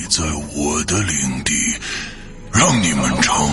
你在我的领地，让你们尝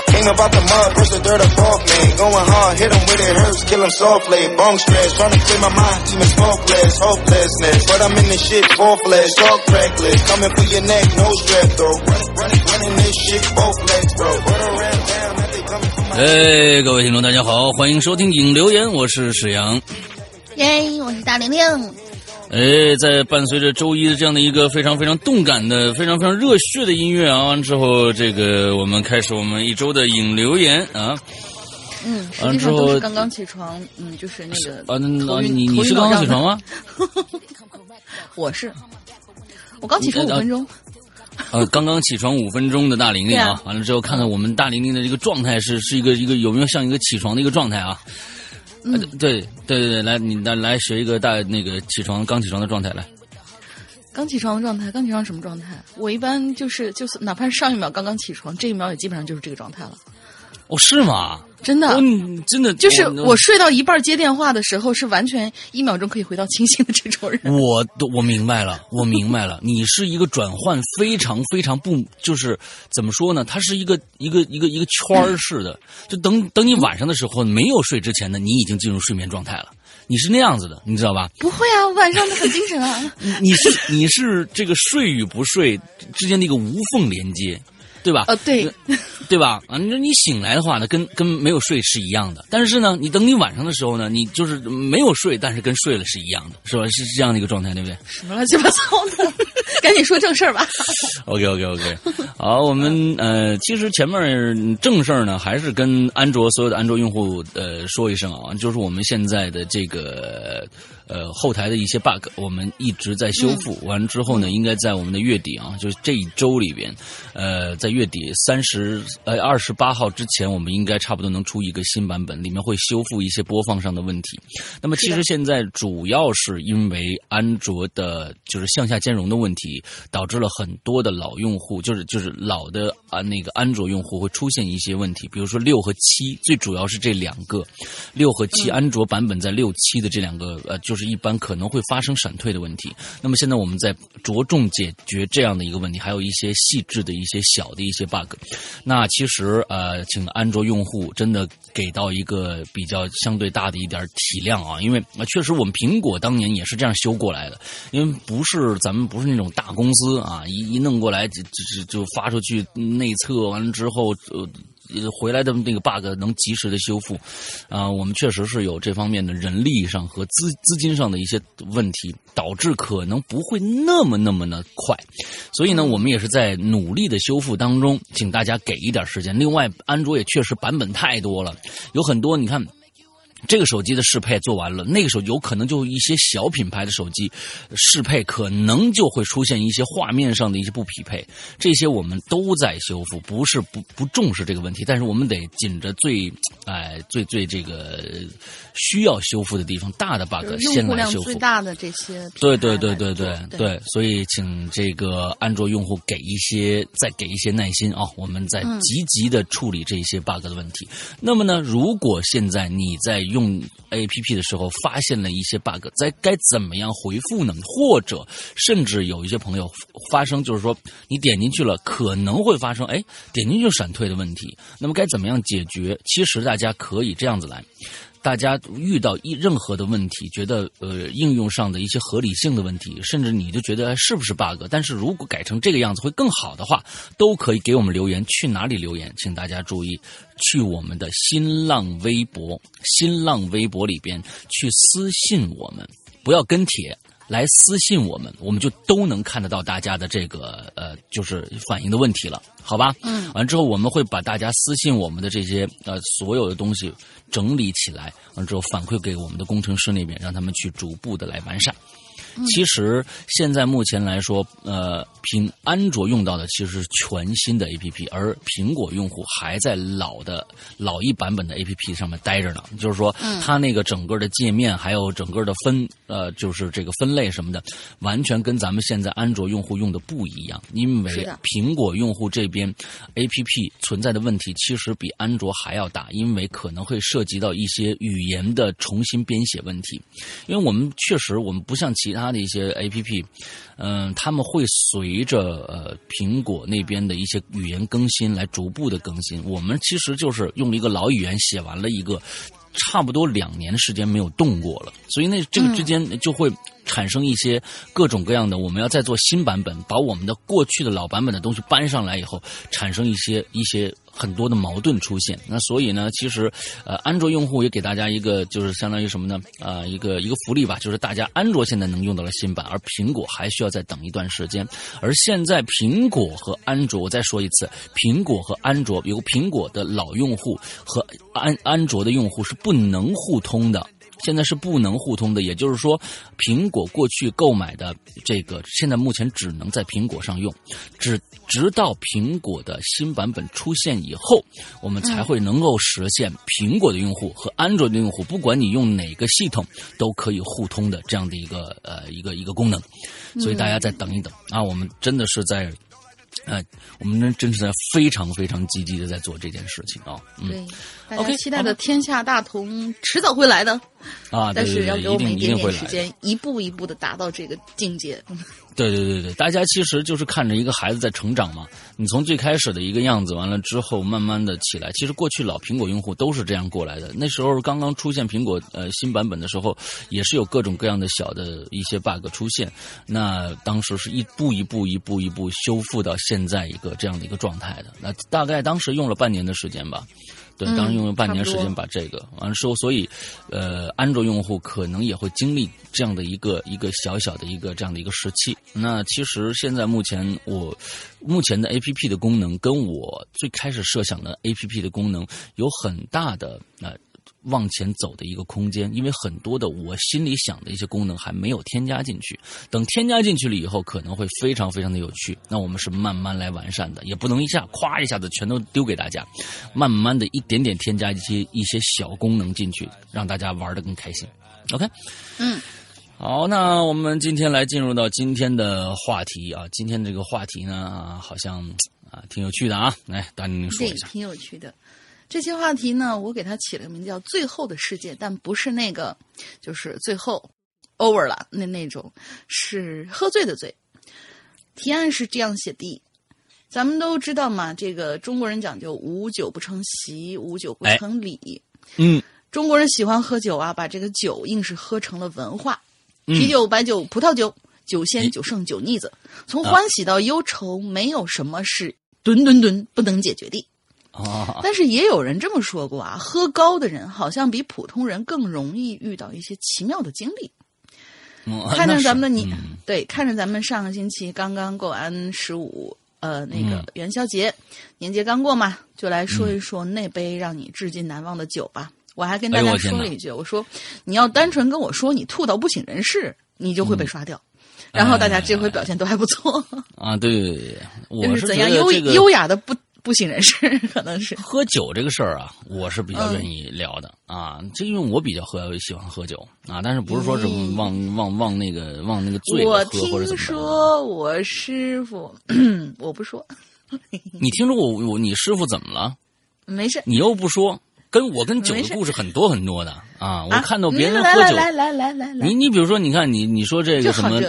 King about the mud, push the dirt up off me. Going hard, hit him with it hurts, kill him softly. Bone stress, trying to clear my mind, team is hopeless, hopelessness. But I'm in this shit, full flesh, talk reckless. Coming for your neck, no strap though. Running, running, running this shit, both legs, bro. Put a ram down, now they coming for my 哎，各位听众，大家好，欢迎收听影留言，我是史阳。耶，我是大玲玲。哎，在伴随着周一的这样的一个非常非常动感的、非常非常热血的音乐啊，完之后，这个我们开始我们一周的引流言啊嗯，实完之后刚刚起床，嗯，就是那个啊，那你你是刚刚起床？吗？我是，我刚起床五分钟。呃，刚刚起床五分钟的大玲玲啊啊，完了之后看看我们大玲玲的这个状态是是一个一个有没有像一个起床的一个状态啊？嗯呃对对对对，来你来来学一个大那个起床刚起床的状态来。刚起床的状态，刚起床什么状态？我一般就是就是，哪怕是上一秒刚刚起床，这一秒也基本上就是这个状态了。哦，是吗？真的，嗯，真的就是我我睡到一半接电话的时候，是完全一秒钟可以回到清醒的这种人。我都我明白了，我明白了，你是一个转换非常非常不，就是怎么说呢？它是一个一个一个一个圈儿 似的，就等等你晚上的时候没有睡之前呢，你已经进入睡眠状态了，你是那样子的，你知道吧？不会啊，晚上都很精神啊。你你是你是这个睡与不睡之间的一个无缝连接，对吧？呃，对，对吧？啊，你说你醒来的话呢，跟跟没有睡是一样的。但是呢，你等你晚上的时候呢，你就是没有睡，但是跟睡了是一样的，是吧？是是这样的一个状态，对不对什么乱七八糟的，赶紧说正事儿吧。？OK OK OK，好，我们呃，其实前面正事儿呢，还是跟安卓所有的安卓用户呃说一声啊，就是我们现在的这个呃后台的一些 bug，我们一直在修复。完之后呢，应该在我们的月底啊，就是这一周里边，呃，在月底三十呃二十八号之前，我们应该差不多能出一个新版本，里面会修复一些播放上的问题。那么其实现在主要是因为安卓的就是向下兼容的问题，导致了很多的老用户，就是就是老的啊那个安卓用户会出现一些问题，比如说六和七，最主要是这两个，六和七安卓版本在六七的这两个呃，就是一般可能会发生闪退的问题。那么现在我们在着重解决这样的一个问题，还有一些细致的一些小的一些 bug。那其实呃，请安卓用户真的给到一个比较相对大的一点体谅啊，因为啊，确实我们苹果当年也是这样修过来的，因为不是咱们不是那种大公司啊，一一弄过来就就就发出去内测完了之后呃。回来的那个 bug 能及时的修复。啊、我们确实是有这方面的人力上和资资金上的一些问题，导致可能不会那么那么的快。所以呢，我们也是在努力的修复当中，请大家给一点时间。另外，安卓也确实版本太多了，有很多你看。这个手机的适配做完了，那个时候有可能就一些小品牌的手机适配可能就会出现一些画面上的一些不匹配，这些我们都在修复，不是不不重视这个问题，但是我们得紧着最哎最最这个需要修复的地方，大的 bug 用先来修复最。大的这些品对对对对对对，所以请这个安卓用户给一些再给一些耐心啊，我们在积极的处理这些 bug 的问题。那么呢，如果现在你在用 APP 的时候发现了一些 bug，在该怎么样回复呢？或者甚至有一些朋友发生就是说你点进去了可能会发生哎点进去就闪退的问题，那么该怎么样解决？其实大家可以这样子来。大家遇到一任何的问题，觉得呃应用上的一些合理性的问题，甚至你就觉得是不是 bug，但是如果改成这个样子会更好的话，都可以给我们留言。去哪里留言？请大家注意，去我们的新浪微博，新浪微博里边去私信我们，不要跟帖。来私信我们，我们就都能看得到大家的这个呃，就是反映的问题了，好吧？嗯，完之后我们会把大家私信我们的这些呃所有的东西整理起来，完之后反馈给我们的工程师那边，让他们去逐步的来完善。其实现在目前来说，呃，苹安卓用到的其实是全新的 APP，而苹果用户还在老的老一版本的 APP 上面待着呢。就是说，它那个整个的界面还有整个的分呃，就是这个分类什么的，完全跟咱们现在安卓用户用的不一样。因为苹果用户这边 APP 存在的问题，其实比安卓还要大，因为可能会涉及到一些语言的重新编写问题。因为我们确实，我们不像其他他的一些 A P P，嗯、他们会随着呃苹果那边的一些语言更新来逐步的更新。我们其实就是用一个老语言写完了一个。差不多两年时间没有动过了，所以那这个之间就会产生一些各种各样的，我们要再做新版本，把我们的过去的老版本的东西搬上来以后，产生一些一些很多的矛盾出现。那所以呢，其实呃，安卓用户也给大家一个就是相当于什么呢？呃、一个一个福利吧，就是大家安卓现在能用到了新版，而苹果还需要再等一段时间。而现在苹果和安卓，我再说一次，苹果和安卓有苹果的老用户和安安卓的用户是不能互通的。现在是不能互通的，也就是说，苹果过去购买的这个，现在目前只能在苹果上用，只直到苹果的新版本出现以后，我们才会能够实现苹果的用户和安卓的用户，不管你用哪个系统，都可以互通的这样的一个呃一个一个功能。所以大家再等一等啊，我们真的是在。呃，我们真真是在非常非常积极的在做这件事情啊，嗯对，大 OK，家期待的天下大同迟早会来的，啊，但是要给我们一点。时间，一步一步的达到这个境界。对对对对，大家其实就是看着一个孩子在成长嘛。你从最开始的一个样子，完了之后慢慢的起来。其实过去老苹果用户都是这样过来的。那时候刚刚出现苹果呃新版本的时候，也是有各种各样的小的一些 bug 出现。那当时是一步一步一步一步修复到现在一个这样的一个状态的。那大概当时用了半年的时间吧。当时用了半年时间把这个完了之后，所以，呃，安卓用户可能也会经历这样的一个一个小小的一个这样的一个时期。那其实现在目前我目前的 A P P 的功能跟我最开始设想的 A P P 的功能有很大的呃往前走的一个空间，因为很多的我心里想的一些功能还没有添加进去，等添加进去了以后，可能会非常非常的有趣。那我们是慢慢来完善的，也不能一下夸一下子全都丢给大家，慢慢的一点点添加一些一些小功能进去，让大家玩的更开心。OK，嗯，好，那我们今天来进入到今天的话题啊，今天这个话题呢，啊好像啊挺有趣的啊，来，大宁说一下。对挺有趣的。这期话题呢，我给它起了个名叫“最后的世界”，但不是那个，就是最后 over 了那那种，是喝醉的醉。提案是这样写的：咱们都知道嘛，这个中国人讲究无酒不成席，无酒不成礼。嗯，中国人喜欢喝酒啊，把这个酒硬是喝成了文化，嗯。啤酒、白酒、葡萄酒，酒仙、酒圣、酒腻子，从啊。欢喜到忧愁，没有什么是吨吨吨不能解决的。啊，但是也有人这么说过啊，喝高的人好像比普通人更容易遇到一些奇妙的经历。嗯看着咱们的你，嗯。对，看着咱们上个星期刚刚过完十五，呃，那个嗯。元宵节，年节刚过嘛，就来说一说那杯让你至今难忘的酒吧。我还跟大家说了一句，我说你要单纯跟我说你吐到不省人事，你就会被刷掉。嗯然后大家这回表现都还不错，啊，对，我 就是怎觉样优得这个优雅的不不省人事，可能是。喝酒这个事儿啊，我是比较嗯愿意聊的、啊。这因为我比较喝喜欢喝酒啊，但是不是说是嗯往往往那个往那个醉我了喝或者怎听。说我师傅，我不说，你听说我我你师傅怎么了？没事。你又不说，跟我跟酒的故事很多很多的啊。我啊看到别人嗯喝酒，来来来来来来，你你比如说，你看你你说这个什么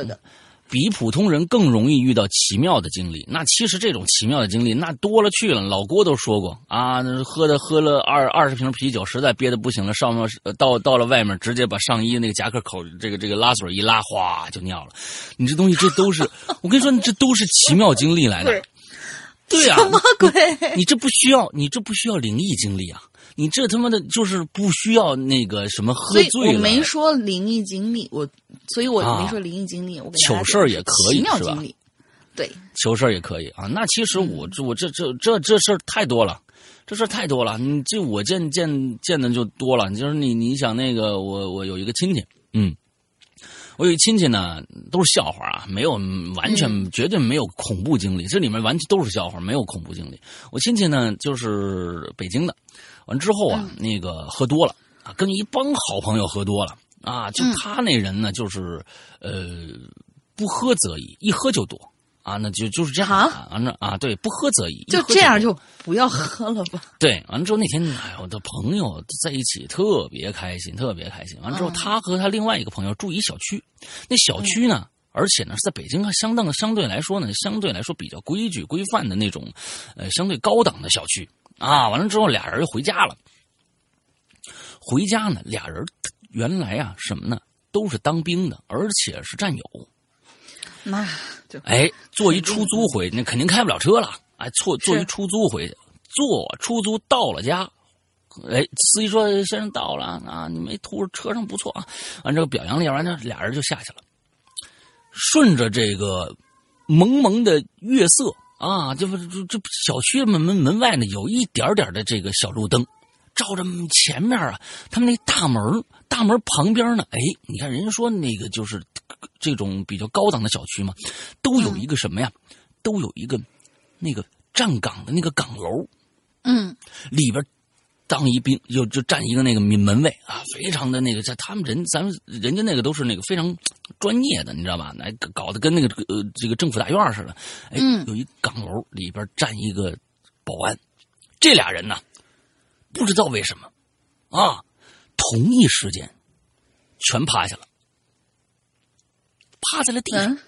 比普通人更容易遇到奇妙的经历。那其实这种奇妙的经历那多了去了。老郭都说过啊，那喝的喝了二二十瓶啤酒，实在憋得不行了，上面呃到到了外面，直接把上衣那个夹克口这个这个拉锁一拉，哗就尿了。你这东西这都是，我跟你说，这都是奇妙经历来的对。对呀、什么鬼？你这不需要，你这不需要灵异经历啊！你这他妈的就是不需要那个什么喝所以我，没说灵异经历，我所以我啊没说灵异经历，我给糗事儿也可以奇妙是吧经历，对，糗事儿也可以啊。那其实嗯我这我这这这这事儿太多了，这事儿太多了。你这我见见见的就多了。就是你你想那个我我有一个亲戚，嗯，我有一亲戚呢，都是笑话啊，没有完全、嗯绝对没有恐怖经历，这里面完全都是笑话，没有恐怖经历。我亲戚呢就是北京的，完之后啊，那个喝多了啊，跟一帮好朋友喝多了啊，就嗯他那人呢，就是呃不喝则已，一喝就多。啊，那就就是这样啊，完了啊，对，不喝则已，就这样就不要喝了吧。对，完了之后那天，哎，我的朋友在一起特别开心，特别开心。完了之后，嗯他和他另外一个朋友住一小区，那小区呢，而且呢是在北京，相当相对来说呢，相对来说比较规矩规范的那种，呃，相对高档的小区啊。完了之后，俩人就回家了。回家呢，俩人原来啊什么呢，都是当兵的，而且是战友。那就哎，坐一出租回去，那肯定开不了车了。哎，坐坐一出租回去，坐出租到了家，哎，司机说先生到了啊，你没吐，车上不错啊。完这个表扬了完了俩人就下去了，顺着这个蒙蒙的月色啊，这不这这小区门门门外呢有一点点的这个小路灯。照着前面啊，他们那大门大门旁边呢，哎，你看人家说那个就是这种比较高档的小区嘛，都有一个什么呀？都有一个那个站岗的那个岗楼，嗯里边当一兵就就站一个那个门门卫啊，非常的那个，在他们人咱们人家那个都是那个非常专业的，你知道吧？来搞得跟那个呃这个政府大院似的。哎，嗯有一岗楼里边站一个保安，这俩人呢，不知道为什么啊，同一时间全趴下了，趴在了地上。嗯，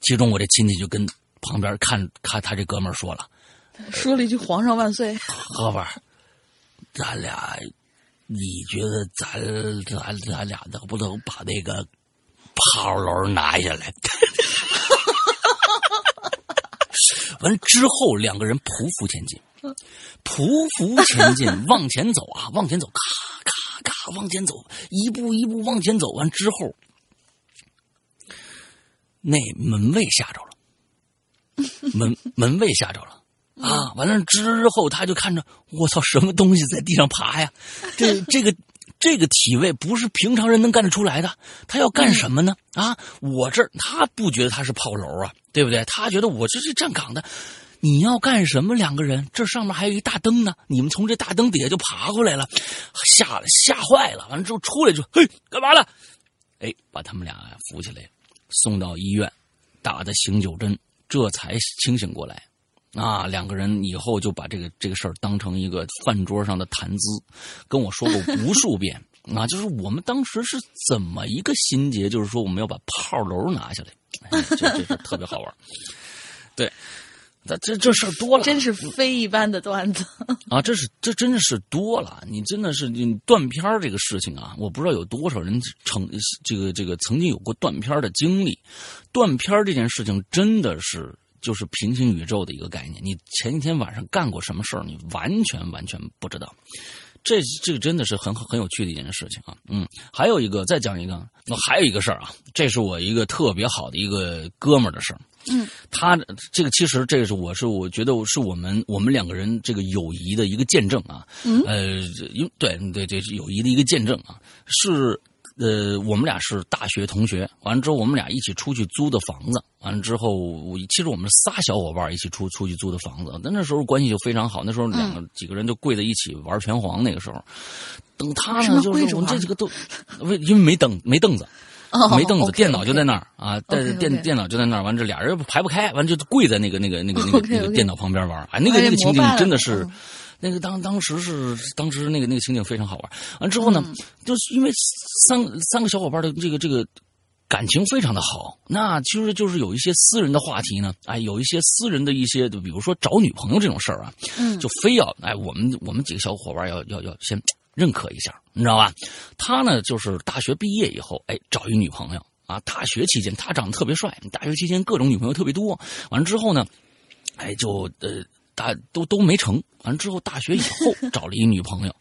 其中我这亲戚就跟旁边看看他这哥们儿说了。说了一句“皇上万岁 哥们儿，咱俩，你觉得咱咱咱俩能不能把那个炮楼拿下来？完之后，两个人匍匐前进，匍匐前进，往前走啊，往前走，咔咔咔往前走，一步一步往前走。完之后，那门卫吓着了，门门卫吓着了。啊，完了之后，他就看着我操，什么东西在地上爬呀？这这个这个体位不是平常人能干得出来的。他要干什么呢？啊，我这儿他不觉得他是炮楼啊，对不对？他觉得我这是站岗的。你要干什么？两个人，这上面还有一大灯呢。你们从这大灯底下就爬过来了，吓了吓坏了。完了之后出来就嘿，干嘛了？哎，把他们俩扶起来，送到医院，打的醒酒针，这才清醒过来。啊，两个人以后就把这个这个事儿当成一个饭桌上的谈资，跟我说过无数遍。啊，就是我们当时是怎么一个心结，就是说我们要把炮楼拿下来，哎、这这事儿特别好玩。对，那这这事儿多”，了，真是非一般的段子。啊，这是这真的是多了，你真的是你断片儿这个事情啊，我不知道有多少人曾这个这个曾经有过断片儿的经历，断片儿这件事情真的是就是平行宇宙的一个概念。你前一天晚上干过什么事儿，你完全完全不知道。这这个真的是很很有趣的一件事情啊，嗯，还有一个再讲一个，那还有一个事儿啊，这是我一个特别好的一个哥们儿的事儿，嗯，他这个其实这个是我是我觉得是我们我们两个人这个友谊的一个见证啊，嗯呃，因对对对友谊的一个见证啊，是呃我们俩是大学同学，完了之后我们俩一起出去租的房子，完了之后我其实我们仨小伙伴一起出出去租的房子，那那时候关系就非常好，那时候两个、几个人就跪在一起玩拳皇，那个时候，等他为什么呢就是我们这几个都为因为没凳没凳子。哦，没凳子电脑就在那儿啊，但 OK，OK。电电脑就在那儿，完这俩人排不开，完就跪在那个那个那个那个那个 电脑旁边玩，哎，那个哎那个情景真的是嗯，那个当当时是当时那个那个情景非常好玩。完之后呢，嗯就是因为三三个小伙伴的这个这个感情非常的好，那其实就是有一些私人的话题呢，哎，有一些私人的一些，就比如说找女朋友这种事儿啊，嗯就非要哎，我们我们几个小伙伴要要要先认可一下，你知道吧？他呢，就是大学毕业以后，哎，找一女朋友啊。大学期间他长得特别帅，大学期间各种女朋友特别多。完了之后呢，哎，就呃大都都没成。完了之后，大学以后 找了一女朋友，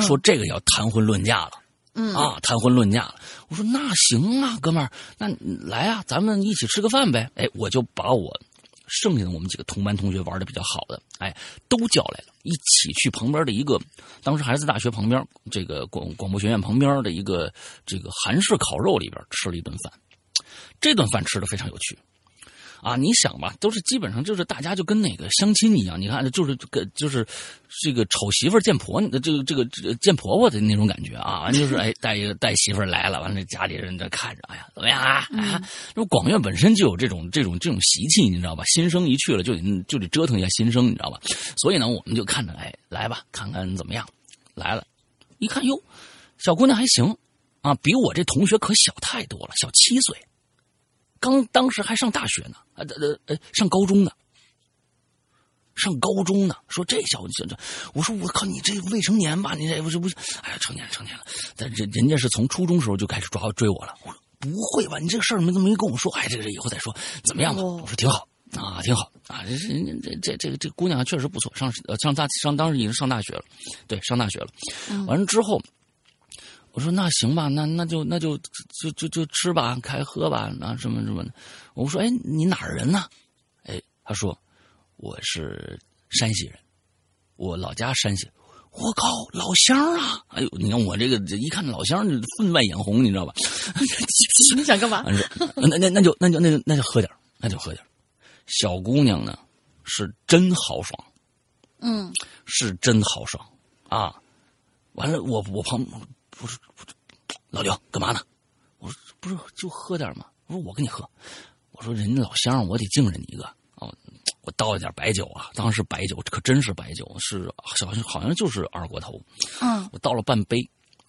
说这个要谈婚论嫁了。嗯啊，谈婚论嫁了。我说那行啊，哥们儿，那来啊，咱们一起吃个饭呗。哎，我就把我剩下的我们几个同班同学玩的比较好的，哎，都叫来了，一起去旁边的一个，当时还是在大学旁边，这个广广播学院旁边的一个这个韩式烤肉里边吃了一顿饭。这顿饭吃的非常有趣。啊，你想吧，都是基本上就是大家就跟那个相亲一样，你看就是这个就是这个丑媳妇见婆，这个这个这个见婆婆的那种感觉啊，完就是哎带一个带媳妇来了，完了家里人在看着，哎呀怎么样啊？啊，那广院本身就有这种这种这种习气，你知道吧？新生一去了就得就得折腾一下新生，你知道吧？所以呢，我们就看着哎来吧，看看怎么样。来了，一看哟，小姑娘还行啊，比我这同学可小太多了，小七岁。刚当时还上大学呢，呃呃呃，上高中呢，上高中呢。说这小这这，我说我靠，你这未成年吧？你这不是不是？哎呀，成年了成年了。但人人家是从初中时候就开始抓追我了。我说不会吧？你这个事儿没怎么没跟我说？哎，这个以后再说，怎么样吧？哦我说挺好啊，挺好啊。人家这这这个这个姑娘确实不错，上呃上大上当时已经上大学了，对，上大学了。完了之后。我说那行吧，那那就那就就就就吃吧，开喝吧，那什么什么的。我说，哎，你哪儿人呢？哎，他说我是山西人，我老家山西。我靠，老乡啊！哎呦，你看我这个这一看老乡，就分外眼红，你知道吧？你想干嘛？那那那就那就那就那就喝点那就喝点小姑娘呢，是真豪爽，嗯是真豪爽啊！完了，我我旁不是不是老刘干嘛呢？我说不是就喝点嘛。我说我跟你喝。我说人家老乡，我得敬着你一个哦。我倒了点白酒啊，当时白酒可真是白酒，是好像好像就是二锅头。嗯我倒了半杯，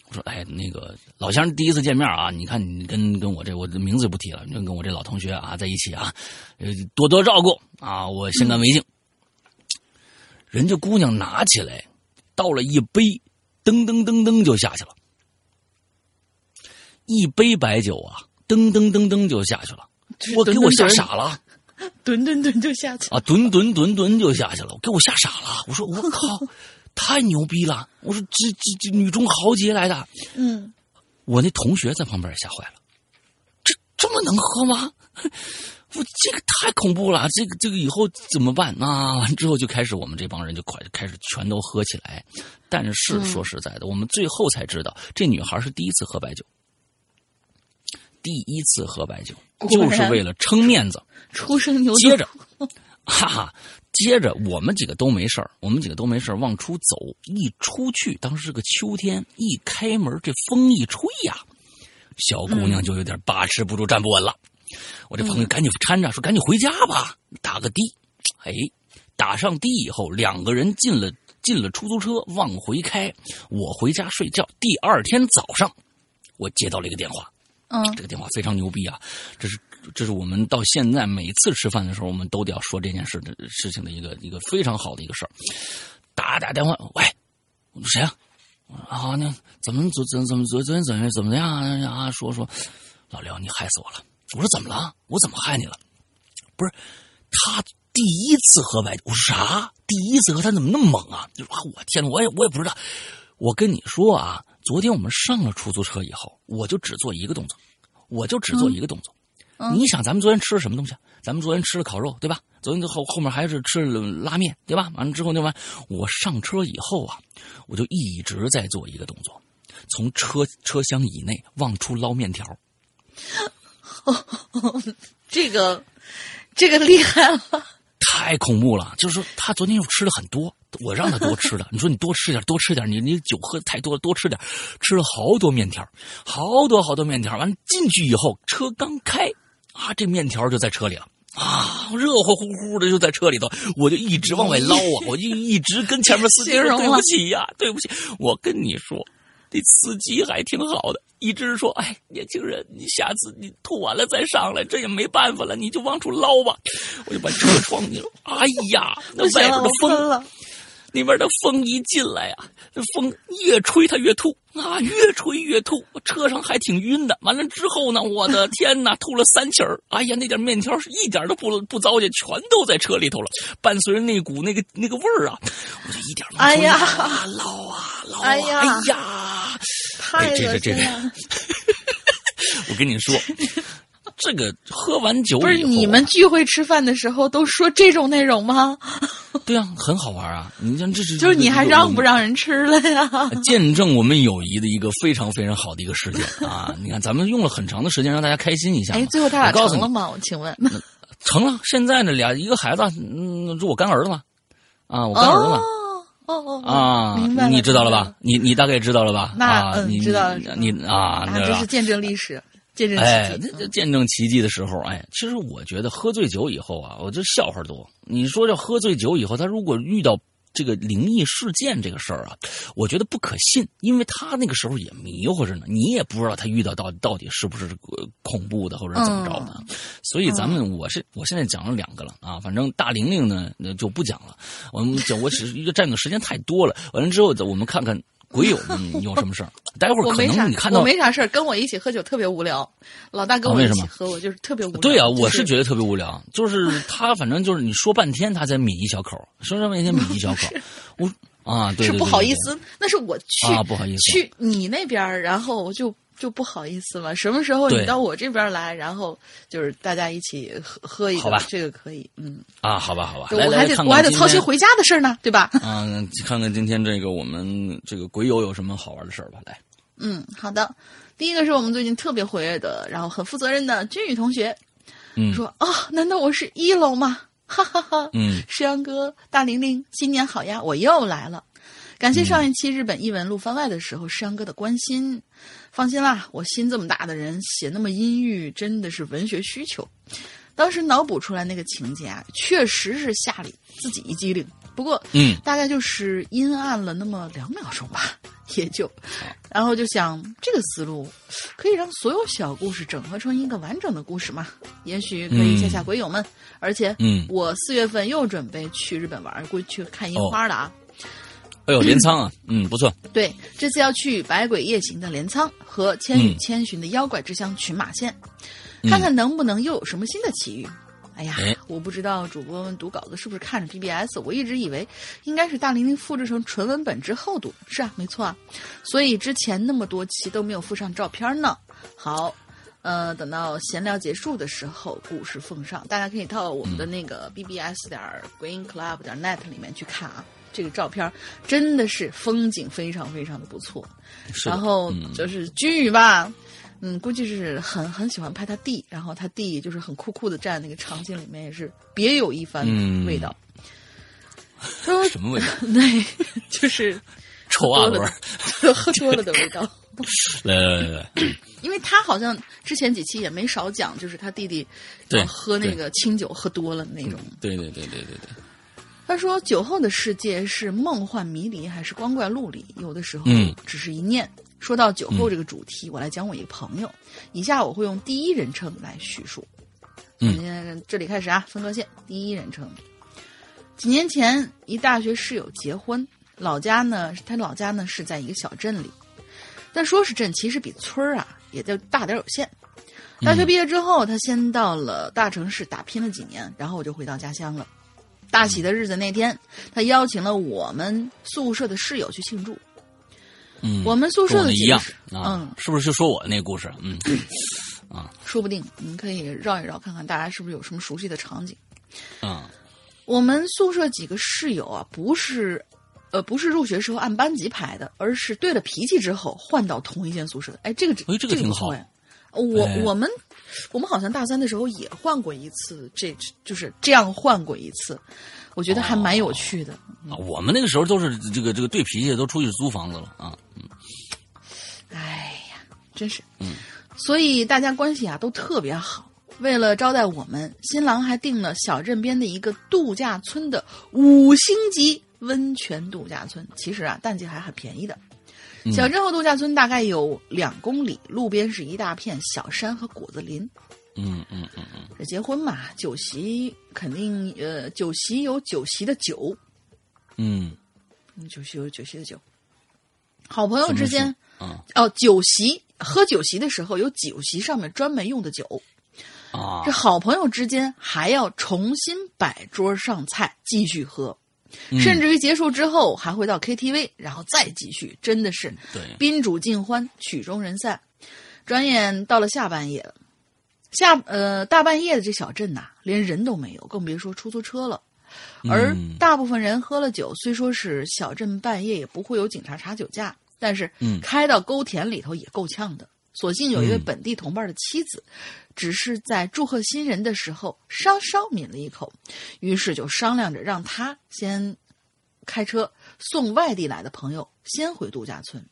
我说：“哎，那个老乡第一次见面啊，你看你跟跟我这我的名字就不提了，你跟我这老同学啊在一起啊，呃，多多照顾啊，我先干为敬。人家姑娘拿起来倒了一杯，噔噔噔噔就下去了，一杯白酒啊，噔噔噔噔就下去了，我给我吓傻了。”吨吨吨就下去了。啊，吨吨吨吨就下去了，给我吓傻了。我说我靠，太牛逼了！我说这这这女中豪杰来的，嗯，我那同学在旁边也吓坏了，这这么能喝吗？我这个太恐怖了，这个这个以后怎么办啊？完之后就开始我们这帮人就快开始全都喝起来，但是说实在的，我们最后才知道，这女孩是第一次喝白酒，第一次喝白酒 就是为了撑面子。初生牛犊接着，哈哈，接着我们几个都没事儿，我们几个都没事儿，往出走，一出去，当时是个秋天，一开门，这风一吹呀，小姑娘就有点把持不住，站不稳了。我这朋友赶紧搀着说：“赶紧回家吧，打个的。”哎，打上的以后，两个人进了进了出租车，往回开。我回家睡觉。第二天早上，我接到了一个电话，嗯这个电话非常牛逼啊！这是这是我们到现在每次吃饭的时候，我们都得要说这件事的事情的一个一个非常好的一个事儿。打打电话，喂，谁啊？啊，那怎么怎怎怎么昨昨天怎么怎么样啊？说说，老刘，你害死我了！我说怎么了？我怎么害你了？不是，他第一次喝白酒，我说啥？第一次喝他怎么那么猛啊？就说啊，我天，我也我也不知道。我跟你说啊，昨天我们上了出租车以后，我就只做一个动作，我就只做一个动作。你想，咱们昨天吃了什么东西啊？咱们昨天吃了烤肉，对吧？昨天后后面还是吃了拉面，对吧？完了之后，那完我上车以后啊，我就一直在做一个动作，从车车厢以内往出捞面条。这个这个厉害了，太恐怖了！就是说，他昨天又吃了很多，我让他多吃的。你说你多吃点，多吃点，你你酒喝太多了，多吃点。吃了好多面条，好多好多面条。完了进去以后，车刚开啊，这面条就在车里了啊，热乎乎乎的就在车里头，我就一直往外捞啊，我就一直跟前面司机说对不起呀，对不起。我跟你说，这司机还挺好的，一直说，哎，年轻人，你下次你吐完了再上来，这也没办法了，你就往出捞吧。我就把车窗一搂，哎呀，那外边的风，那边的风一进来呀、这风越吹它越吐啊，越吹越吐。车上还挺晕的。完了之后呢，我的天哪，吐了三起儿。哎呀，那点面条是一点都不不糟践，全都在车里头了。伴随着那股那个那个味儿啊，我就一点哎呀捞啊捞啊哎呀哎呀，太这个这恶心了。我跟你说，这个喝完酒不是你们聚会吃饭的时候都说这种内容吗？对啊，很好玩啊。你像这是就是你还让不让？人吃了呀？见证我们友谊的一个非常非常好的一个事件啊！你看，咱们用了很长的时间让大家开心一下。哎，最后他俩成了吗？我请问。成了。现在呢，俩一个孩子，嗯，是我干儿子嘛，啊，我干儿子嘛。哦哦哦啊你知道了吧？你你大概知道了吧？那你知道了你啊，啊，对吧这是见证历史，见证哎，奇迹这。这见证奇迹的时候，哎，其实我觉得喝醉酒以后啊，我这笑话多。你说这喝醉酒以后，他如果遇到这个灵异事件这个事儿啊，我觉得不可信，因为他那个时候也迷糊着呢，你也不知道他遇到到到底是不是呃恐怖的或者怎么着的。所以咱们我是我现在讲了两个了啊，反正大玲玲呢那就不讲了，我们讲我只是一个占用时间太多了，完了之后我们看看鬼友你有什么事儿。待会儿可能你看，到我没啥事儿，跟我一起喝酒特别无聊。老大跟我一起喝，我就是特别无聊。对啊，就我是觉得特别无聊，就是他反正就是你说半天他才抿一小口，说半天抿一小口，我啊，对对是对不好意思，那是我去啊不好意思去你那边，然后我就就不好意思嘛。什么时候你到我这边来，然后就是大家一起喝喝一个，这个可以，嗯，啊，好吧好吧，我还得我还得操心回家的事儿呢，对吧？嗯，看看今天这个我们这个鬼友有什么好玩的事儿吧，来，嗯，好的。第一个是我们最近特别活跃的，然后很负责任的君宇同学嗯说啊、难道我是一楼吗？哈哈哈。嗯石阳哥、大玲玲，新年好呀！我又来了。感谢上一期日本译文录番外的时候，石阳哥的关心。放心啦，我心这么大的人，写那么阴郁，真的是文学需求。当时脑补出来那个情节啊，确实是吓里自己一激灵。不过，嗯大概就是阴暗了那么两秒钟吧，也就。然后就想，这个思路可以让所有小故事整合成一个完整的故事嘛？也许可以吓吓鬼友们。而且，嗯我四月份又准备去日本玩，过去看樱花了啊。哎呦镰仓啊，嗯不错，对，这次要去百鬼夜行的镰仓和千与嗯千寻的妖怪之乡群马县，看看能不能又有什么新的奇遇。哎呀哎，我不知道主播们读稿子是不是看着 BBS，我一直以为应该是大玲玲复制成纯文本之后读。是啊，没错啊，所以之前那么多期都没有附上照片呢。好。呃，等到闲聊结束的时候，故事奉上，大家可以到我们的那个 BBS 点 Green Club 点 net 里面去看啊。这个照片真的是风景非常非常的不错。是然后嗯就是君宇吧，嗯，估计是很很喜欢拍他弟，然后他弟就是很酷酷的站在那个场景里面，也是别有一番嗯味道。什么味道？对，就是臭阿伦喝多了，的味道。来来来来，因为他好像之前几期也没少讲，就是他弟弟对呃喝那个清酒喝多了那种。对对对对对对，他说：“酒后的世界是梦幻迷离，还是光怪陆离？有的时候嗯只是一念。说到酒后这个主题，我来讲我一个朋友。以下我会用第一人称来叙述。嗯嗯，这里开始啊，分割线，第一人称。几年前，一大学室友结婚，老家呢，他老家呢是在一个小镇里，但说是镇，其实比村儿啊也就大点儿有限。大学毕业之后，他先到了大城市打拼了几年，然后我就回到家乡了。大喜的日子那天，他邀请了我们宿舍的室友去庆祝。嗯，我们宿舍的一样嗯，是不是就说我的那个故事？嗯，啊说不定你们可以绕一绕，看看大家是不是有什么熟悉的场景。啊，我们宿舍几个室友啊，不是，呃，不是入学时候按班级排的，而是对了脾气之后换到同一间宿舍的。哎，这个哎这个挺好不错哎。我、哎我们我们好像大三的时候也换过一次，这就是这样换过一次，我觉得还蛮有趣的。啊我们那个时候都是这个这个对脾气都出去租房子了啊。哎呀，真是，嗯，所以大家关系啊都特别好。为了招待我们，新郎还订了小镇边的一个度假村的五星级温泉度假村。其实啊，淡季还很便宜的。小镇后度假村大概有两公里，路边是一大片小山和果子林。嗯嗯嗯嗯，这结婚嘛，酒席肯定呃，酒席有酒席的酒，嗯。嗯，酒席有酒席的酒。好朋友之间啊。哦，酒席喝酒席的时候有酒席上面专门用的酒，啊。这好朋友之间还要重新摆桌上菜继续喝，嗯甚至于结束之后还会到 KTV，然后再继续，真的是对宾主尽欢，曲终人散。转眼到了下半夜了，下呃大半夜的这小镇呐、连人都没有，更别说出租车了。而嗯大部分人喝了酒，虽说是小镇半夜也不会有警察查酒驾，但是嗯开到沟田里头也够呛的。所幸有一位嗯本地同伴的妻子，只是在祝贺新人的时候稍稍抿了一口，于是就商量着让他先开车送外地来的朋友先回度假村。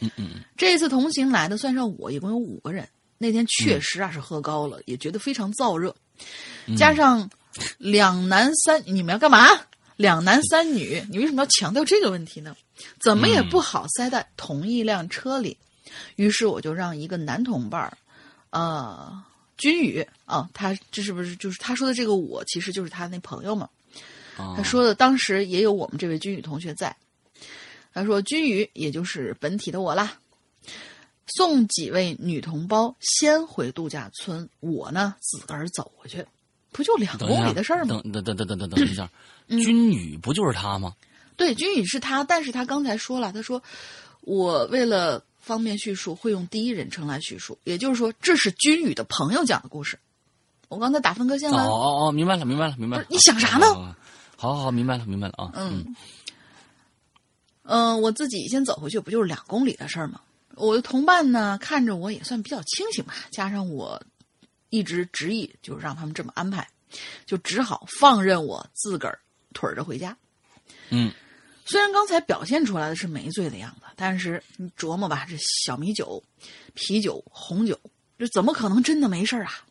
嗯嗯这次同行来的算上我，一共有五个人。那天确实啊是喝高了，也觉得非常燥热，加上两男三，你们要干嘛？两男三女，你为什么要强调这个问题呢？怎么也不好塞在同一辆车里。于是我就让一个男同伴儿，呃，君宇啊，他这是不是就是他说的这个我，其实就是他那朋友嘛。啊，他说的当时也有我们这位君宇同学在。他说君宇也就是本体的我啦，送几位女同胞先回度假村，我呢自个儿走回去，不就两公里的事儿吗？等等等等等等等一下，君宇不就是他吗？对，君宇是他，但是他刚才说了，他说我为了方便叙述，会用第一人称来叙述，也就是说，这是君宇的朋友讲的故事。我刚才打分割线哦了，哦哦哦，明白了明白了明白了。你想啥呢好？好好明白了明白了啊。嗯，嗯、我自己先走回去，不就是两公里的事儿吗？我的同伴呢，看着我也算比较清醒吧，加上我一直执意就是让他们这么安排，就只好放任我自个儿腿儿着回家。嗯虽然刚才表现出来的是没醉的样子，但是你琢磨吧，这小米酒、啤酒、红酒，这怎么可能真的没事儿啊？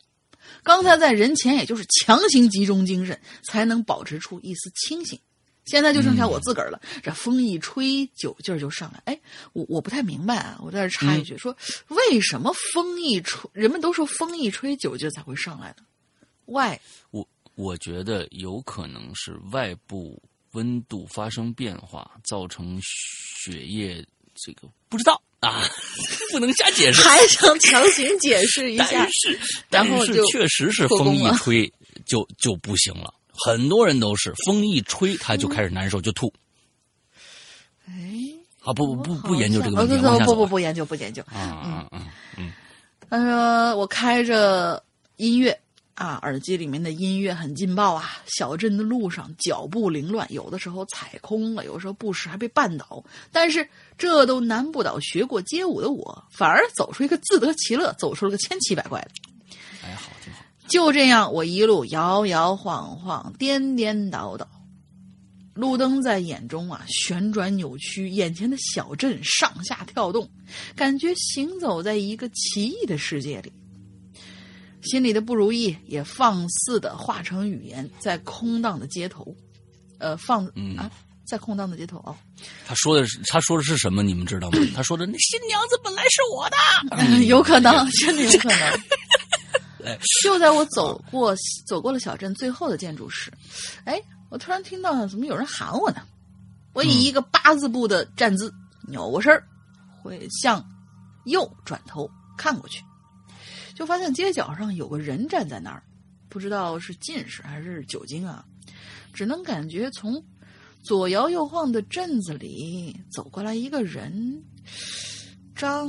刚才在人前也就是强行集中精神，才能保持出一丝清醒。现在就剩下我自个儿了，这风一吹，酒劲儿就上来。哎，我我不太明白啊，我在这插一句，说为什么风一吹，人们都说风一吹酒劲儿才会上来呢？Why？我我觉得有可能是外部温度发生变化，造成血液这个不知道啊，不能瞎解释。还想强行解释一下但，是，然后就但是确实是风一吹就就不行了，很多人都是风一吹他就开始难受就吐。哎，啊，不不不不研究这个问题，哦不不不不研究不研究。嗯嗯嗯嗯！他说我开着音乐啊，耳机里面的音乐很劲爆啊。小镇的路上脚步凌乱，有的时候踩空了，有时候不时还被绊倒。但是这都难不倒学过街舞的我，反而走出一个自得其乐，走出了个千奇百怪的。哎，好，挺好。就这样，我一路摇摇晃晃，颠颠倒倒，路灯在眼中啊旋转扭曲，眼前的小镇上下跳动，感觉行走在一个奇异的世界里。心里的不如意也放肆的化成语言，在空荡的街头，呃，放嗯啊，在空荡的街头哦，他说的是他说的是什么？你们知道吗？他说的那新娘子本来是我的，有可能，真的有可能。哎就在我走过走过了小镇最后的建筑时，哎，我突然听到怎么有人喊我呢？我以一个八字步的站姿扭过身儿，会向右转头看过去，就发现街角上有个人站在那儿，不知道是近视还是酒精啊，只能感觉从左摇右晃的镇子里走过来一个人，张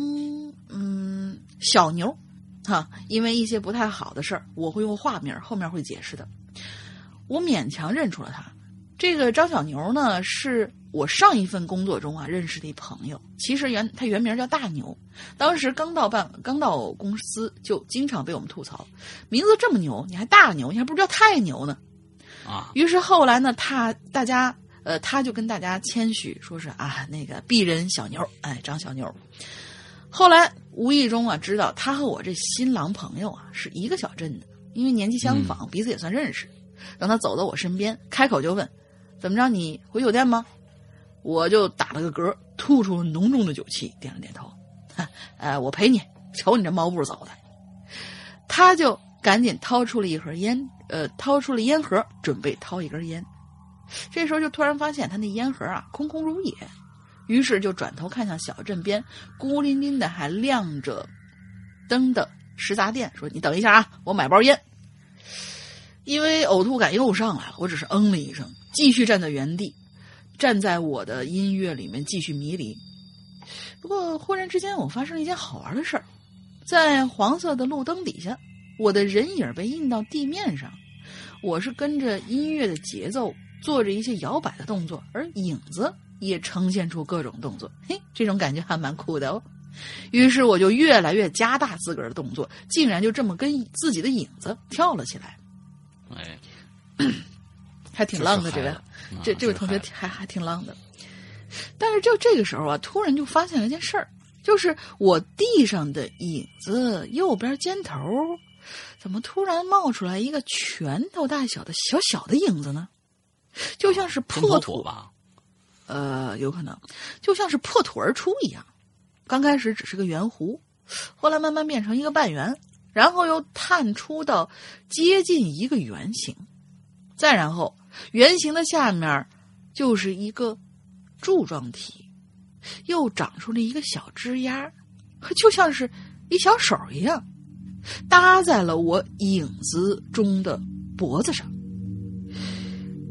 嗯小牛，哈，因为一些不太好的事儿，我会用化名，后面会解释的。我勉强认出了他，这个张小牛呢，是我上一份工作中啊认识的一朋友。其实原他原名叫大牛，当时刚到办刚到公司就经常被我们吐槽，名字这么牛，你还大牛，你还不知道太牛呢。啊，于是后来呢，他大家呃，他就跟大家谦虚说是啊，那个鄙人小牛，哎，张小牛。后来无意中啊，知道他和我这新郎朋友啊是一个小镇的，因为年纪相仿，彼此也算认识。让他走到我身边，开口就问：“怎么着？你回酒店吗？”我就打了个嗝，吐出了浓重的酒气，点了点头。呃，我陪你。瞅你这猫步走的。他就赶紧掏出了一盒烟，呃，掏出了烟盒，准备掏一根烟。这时候就突然发现他那烟盒啊空空如也，于是就转头看向小镇边孤零零的还亮着灯的食杂店，说：“你等一下啊，我买包烟。”因为呕吐感又上来了，我只是嗯了一声，继续站在原地，站在我的音乐里面继续迷离。不过忽然之间，我发生了一件好玩的事儿，在黄色的路灯底下，我的人影被印到地面上，我是跟着音乐的节奏做着一些摇摆的动作，而影子也呈现出各种动作。嘿，这种感觉还蛮酷的哦。于是我就越来越加大自个儿的动作，竟然就这么跟自己的影子跳了起来。哎，还挺浪的，这位，这这位同学还还挺浪的。但是就这个时候啊，突然就发现了一件事儿，就是我地上的影子右边肩头，怎么突然冒出来一个拳头大小的小小的影子呢？就像是破土吧？呃，有可能，就像是破土而出一样。刚开始只是个圆弧，后来慢慢变成一个半圆。然后又探出到接近一个圆形，再然后圆形的下面就是一个柱状体，又长出了一个小枝丫，就像是一小手一样，搭在了我影子中的脖子上。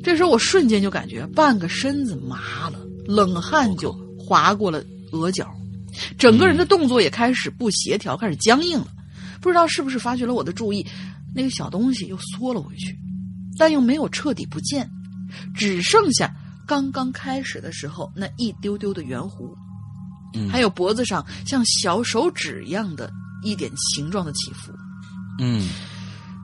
这时候我瞬间就感觉半个身子麻了，冷汗就划过了额角，整个人的动作也开始不协调，开始僵硬了。不知道是不是发觉了我的注意，那个小东西又缩了回去，但又没有彻底不见，只剩下刚刚开始的时候那一丢丢的圆弧，嗯，还有脖子上像小手指一样的一点形状的起伏。嗯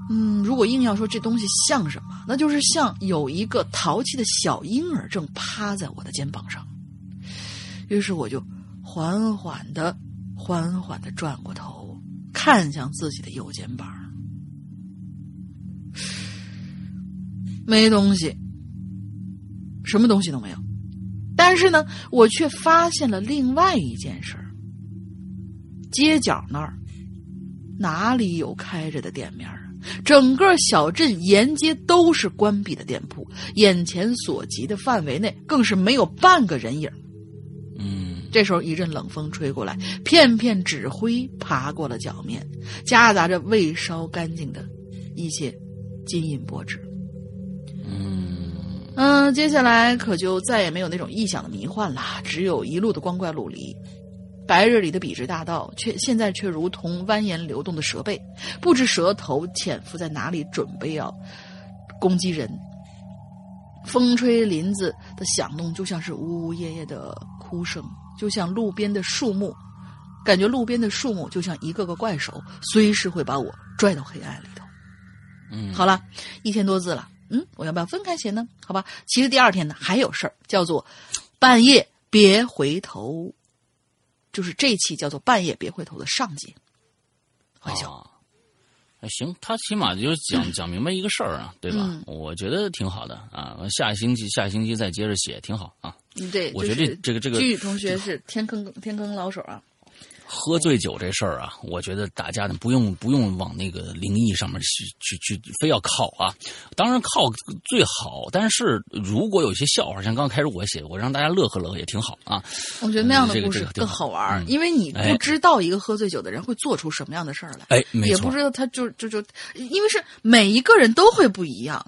嗯，如果硬要说这东西像什么，那就是像有一个淘气的小婴儿正趴在我的肩膀上。于是我就缓缓的、缓缓的转过头。看向自己的右肩膀，没东西，什么东西都没有。但是呢，我却发现了另外一件事儿：街角那儿哪里有开着的店面啊？整个小镇沿街都是关闭的店铺，眼前所及的范围内更是没有半个人影。嗯这时候，一阵冷风吹过来，片片纸灰爬过了脚面，夹杂着未烧干净的一些金银箔纸。嗯嗯，接下来可就再也没有那种异想的迷幻了，只有一路的光怪陆离。白日里的笔直大道，却现在却如同蜿蜒流动的蛇背，不知蛇头潜伏在哪里，准备要攻击人。风吹林子的响动，就像是呜呜咽咽的哭声。就像路边的树木，感觉路边的树木就像一个个怪手，随时会把我拽到黑暗里头。嗯，好了，一千多字了，嗯，我要不要分开写呢？好吧，其实第二天呢还有事儿，叫做半夜别回头，就是这期叫做半夜别回头的上集。欢笑。哎，行，他起码就讲讲明白一个事儿啊，对吧？我觉得挺好的啊。下星期下星期再接着写，挺好啊。嗯，对，我觉得这个这个居宇同学是天坑天坑老手啊。喝醉酒这事儿啊，我觉得大家呢不用不用往那个灵异上面去去去，非要靠啊。当然靠最好，但是如果有些笑话，像刚开始我写，我让大家乐呵乐呵也挺好啊。我觉得那样的故事更好好玩因为你哎不知道一个喝醉酒的人会做出什么样的事儿来，哎，没错也不知道他就就就，因为是每一个人都会不一样。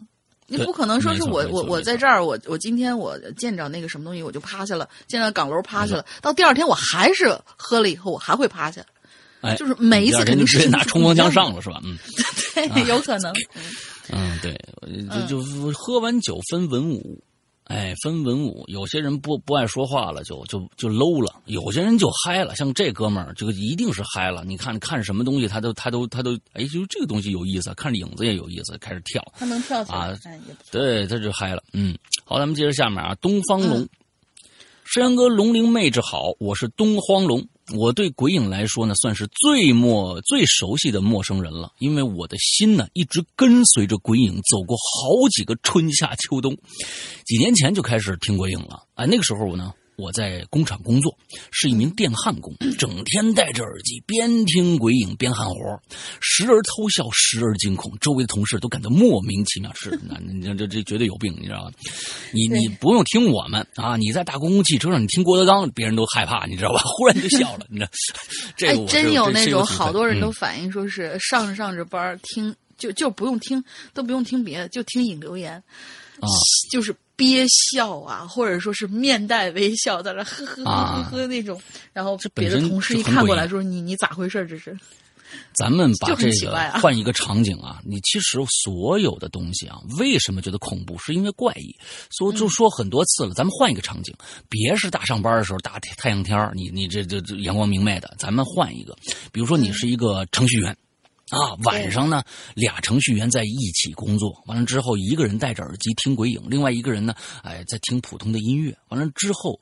你不可能说是我我我在这儿，我我今天我见着那个什么东西我就趴下了，见到岗楼趴下了，到第二天我还是喝了以后我还会趴下，哎，就是每一次肯定是拿冲锋枪上了，是吧？嗯 对，有可能。嗯，对，就就喝完酒分文武。哎，分文武，有些人不不爱说话了，就就就 low 了；有些人就嗨了。像这哥们儿，这个一定是嗨了。你看看什么东西，他都他都他都，哎，就这个东西有意思，看着影子也有意思，开始跳。他能跳啊。对，他就嗨了。嗯，好，咱们接着下面啊，东方龙，山羊哥龙灵妹子好，我是东荒龙。我对鬼影来说呢，算是最陌最熟悉的陌生人了，因为我的心呢一直跟随着鬼影走过好几个春夏秋冬。几年前就开始听鬼影了，哎，那个时候我呢。我在工厂工作，是一名电焊工，整天戴着耳机，边听鬼影边焊活，时而偷笑，时而惊恐，周围的同事都感到莫名其妙。是，那你这这这绝对有病，你知道吧？你你不用听我们啊，你在大公共汽车上，你听郭德纲，别人都害怕，你知道吧？忽然就笑了，你知道？这哎个，真有那种好多人都嗯反映说是上着上着班儿听，就就不用听，都不用听别的，就听引留言，啊就是憋笑啊，或者说是面带微笑，在那呵呵呵呵呵那种，然后这别的同事一看过来说你你咋回事儿这是？咱们把这个换一个场景啊，你其实所有的东西啊，为什么觉得恐怖？是因为怪异。所以就说很多次了，咱们换一个场景，别是大上班的时候大太太阳天儿你你这这这阳光明媚的，咱们换一个，比如说你是一个程序员。啊，晚上呢，俩程序员在一起工作，完了之后，一个人戴着耳机听鬼影，另外一个人呢，哎，在听普通的音乐。完了之后，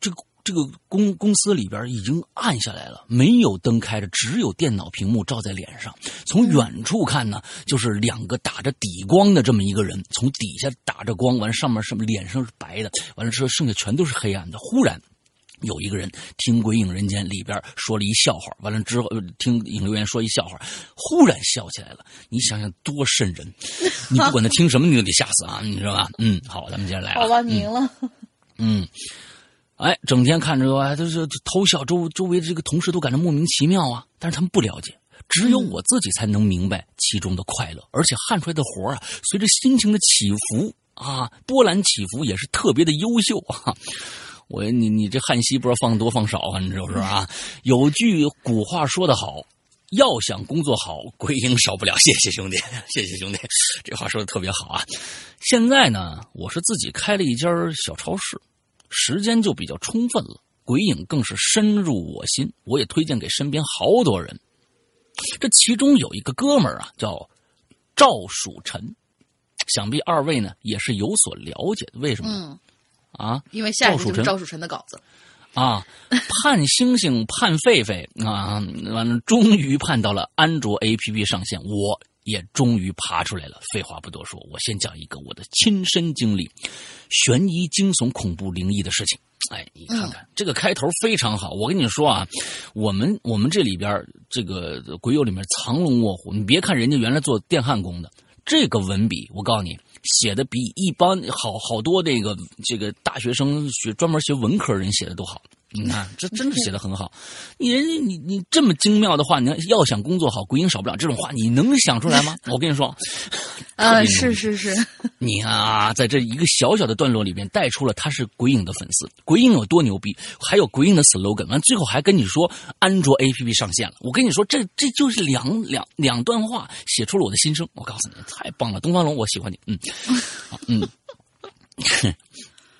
这个这个公公司里边已经暗下来了，没有灯开着，只有电脑屏幕照在脸上。从远处看呢，就是两个打着底光的这么一个人，从底下打着光，完上面什么脸上是白的，完了之后剩下全都是黑暗的。忽然。有一个人听《鬼影人间》里边说了一笑话，完了之后呃听影留言说一笑话，忽然笑起来了。你想想多瘆人！你不管他听什么，你都得吓死啊，你知道吧？嗯，好，咱们接着来啊。好吧，你赢了。嗯，哎，整天看着啊，都是偷笑，周周围的这个同事都感到莫名其妙啊，但是他们不了解，只有我自己才能明白其中的快乐，而且焊出来的活啊，随着心情的起伏啊，波澜起伏也是特别的优秀啊。我你你这焊锡不知道放多放少啊，你知不知道啊？有句古话说得好。要想工作好，鬼影少不了。谢谢兄弟，谢谢兄弟，这话说的特别好啊。现在呢，我是自己开了一家小超市，时间就比较充分了，鬼影更是深入我心，我也推荐给身边好多人。这其中有一个哥们儿啊，叫赵曙晨，想必二位呢也是有所了解的。为什么？嗯，啊因为下一个就是赵树臣的稿子。啊，盼星星盼狒狒啊，完了，终于盼到了安卓 APP 上线，我也终于爬出来了。废话不多说，我先讲一个我的亲身经历，悬疑、惊悚、恐怖、灵异的事情。哎，你看看、这个开头非常好。我跟你说啊，我们我们这里边这个鬼友里面藏龙卧虎，你别看人家原来做电焊工的，这个文笔，我告诉你。写的比一般好好多这个这个大学生学专门学文科人写的都好。你看，这真的写的很好。你人家你你这么精妙的话，你要想工作好，鬼影少不了这种话，你能想出来吗？我跟你说，啊，是是是，你看啊，在这一个小小的段落里边带出了他是鬼影的粉丝，鬼影有多牛逼，还有鬼影的 slogan，完最后还跟你说安卓 APP 上线了。我跟你说，这这就是两两两段话写出了我的心声。我告诉你，太棒了，东方龙，我喜欢你。嗯，好，嗯，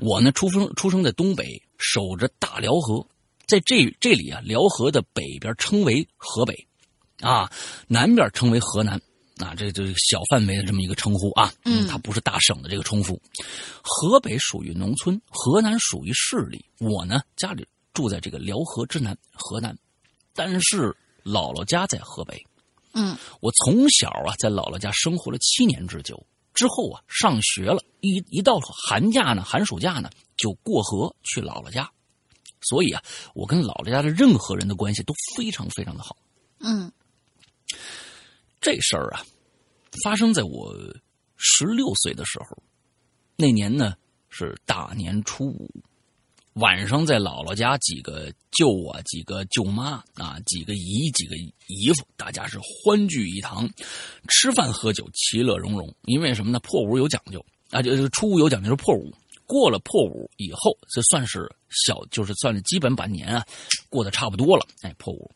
我呢出生出生在东北，守着大辽河，在这这里啊，辽河的北边称为河北，啊，南边称为河南。啊，这就是小范围的这么一个称呼啊，嗯，它不是大省的这个称呼。河北属于农村，河南属于市里。我呢，家里住在这个辽河之南，河南，但是姥姥家在河北。嗯，我从小啊在姥姥家生活了七年之久，之后啊上学了，一一到寒假呢，寒暑假呢就过河去姥姥家。所以啊，我跟姥姥家的任何人的关系都非常非常的好。嗯这事儿啊，发生在我十六岁的时候。那年呢是大年初五，晚上在姥姥家，几个舅啊、几个舅妈啊、几个姨、几个姨夫，大家是欢聚一堂，吃饭喝酒，其乐融融。因为什么呢？破五有讲究啊，就是初五有讲究，是破五。过了破五以后，这算是小，就是算是基本把年啊过得差不多了。哎，破五。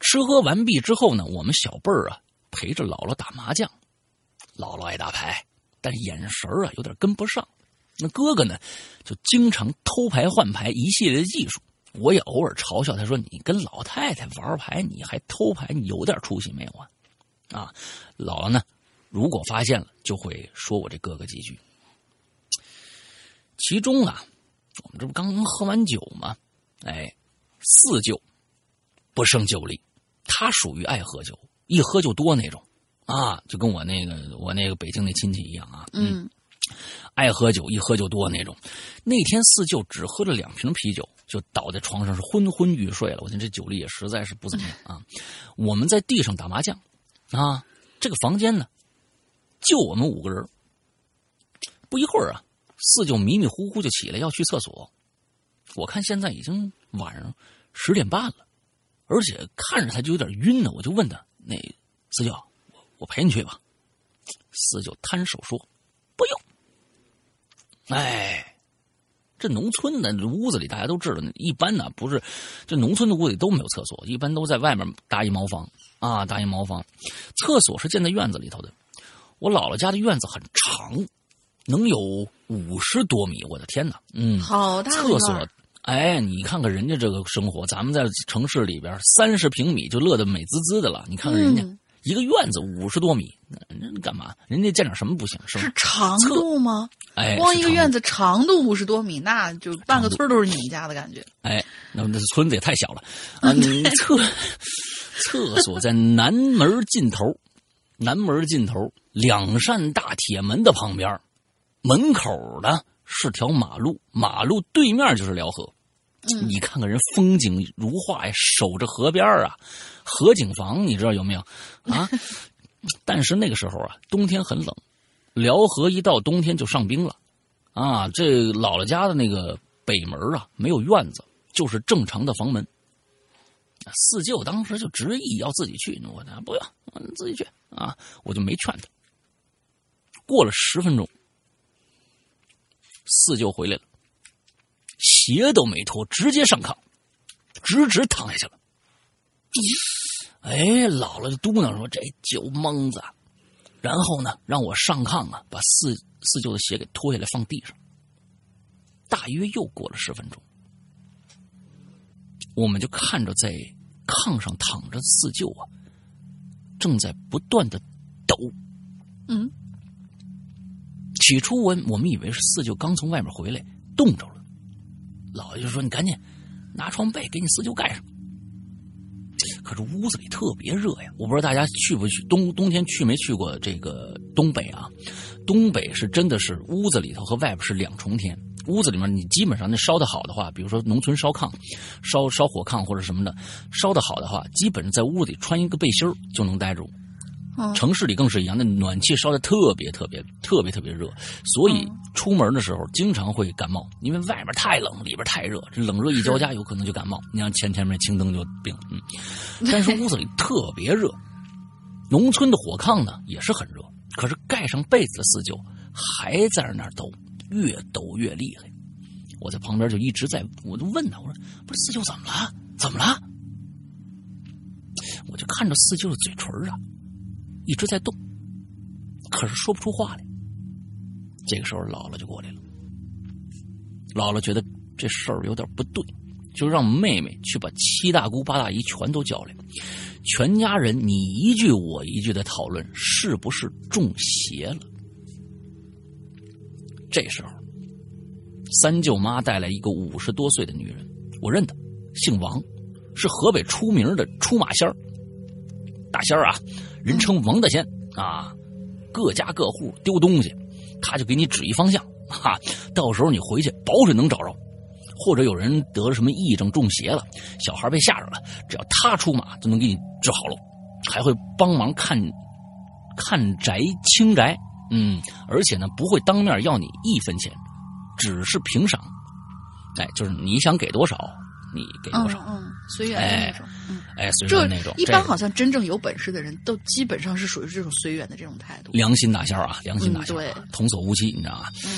吃喝完毕之后呢，我们小辈儿啊陪着姥姥打麻将，姥姥爱打牌，但眼神儿啊有点跟不上。那哥哥呢，就经常偷牌换牌，一系列的技术。我也偶尔嘲笑他说：“你跟老太太玩牌，你还偷牌，你有点出息没有啊？”啊，姥姥呢，如果发现了，就会说我这哥哥几句。其中啊，我们这不刚刚喝完酒吗？哎，四舅不胜酒力，他属于爱喝酒，一喝就多那种啊，就跟我那个我那个北京那亲戚一样啊，嗯爱喝酒，一喝就多那种。那天四舅只喝了两瓶啤酒，就倒在床上是昏昏欲睡了。我觉得这酒力也实在是不怎么样啊。我们在地上打麻将啊，这个房间呢，就我们五个人。不一会儿啊，四舅迷迷糊糊就起来要去厕所。我看现在已经晚上十点半了，而且看着他就有点晕呢。我就问他：“那四舅，我我陪你去吧。”四舅摊手说：“不用。”哎，这农村的屋子里大家都知道，一般呢不是，这农村的屋里都没有厕所，一般都在外面搭一茅房啊，搭一茅房。厕所是建在院子里头的。我姥姥家的院子很长，能有五十多米，我的天哪！嗯，好大的厕所哎，你看看人家这个生活，咱们在城市里边三十平米就乐得美滋滋的了，你看看人家、嗯一个院子五十多米，那那干嘛？人家建点什么不行？是是？长度吗？哎，光一个院子，长度五十多米，那就半个村都是你们家的感觉。哎，那那村子也太小了啊！你厕厕所在南门尽头，南门尽头两扇大铁门的旁边，门口呢是条马路，马路对面就是辽河。嗯你看看人风景如画呀，守着河边啊，河景房你知道有没有啊？但是那个时候啊，冬天很冷，辽河一到冬天就上冰了啊。这姥姥家的那个北门啊，没有院子，就是正常的房门。四舅当时就执意要自己去，我呢不用，我自己去啊，我就没劝他。过了十分钟，四舅回来了。鞋都没脱，直接上炕，直直躺下去了。哎，姥姥就嘟囔说：“这酒蒙子。”然后呢，让我上炕啊，把四四舅的鞋给脱下来放地上。大约又过了十分钟，我们就看着在炕上躺着四舅啊，正在不断的抖。嗯，起初我我们以为是四舅刚从外面回来冻着了。姥爷就说：“你赶紧拿床被给你四舅盖上。”可是屋子里特别热呀，我不知道大家去不去冬冬天去没去过这个东北啊？东北是真的是屋子里头和外边是两重天。屋子里面你基本上那烧的好的话，比如说农村烧炕、烧烧火炕或者什么的，烧的好的话，基本上在屋里穿一个背心就能待住。嗯城市里更是一样，那暖气烧的特别特别特别特别热，所以出门的时候经常会感冒，因为外面太冷，里边太热，这冷热一交加，有可能就感冒。你像前前面青灯就病，嗯，但是屋子里特别热，农村的火炕呢也是很热，可是盖上被子的四舅还在那儿抖，越抖越厉害。我在旁边就一直在，我就问他，我说：“不是四舅怎么了？怎么了？”我就看着四舅的嘴唇啊，一直在动，可是说不出话来。这个时候，姥姥就过来了。姥姥觉得这事儿有点不对，就让妹妹去把七大姑八大姨全都叫来，全家人你一句我一句的讨论是不是中邪了。这时候，三舅妈带来一个五十多岁的女人，我认得，姓王，是河北出名的出马仙儿。大仙儿啊，人称王大仙啊，各家各户丢东西，他就给你指一方向，哈，到时候你回去保准能找着。或者有人得了什么癔症、中邪了，小孩被吓着了，只要他出马就能给你治好了，还会帮忙看看宅清宅，嗯，而且呢不会当面要你一分钱，只是平赏，哎，就是你想给多少，你给多少，嗯嗯，随缘的那种，嗯，哎，随这缘那种，一般好像真正有本事的人都基本上是属于这种随缘的这种态度。良心大仙儿啊，良心大仙对童叟无欺，你知道吗？嗯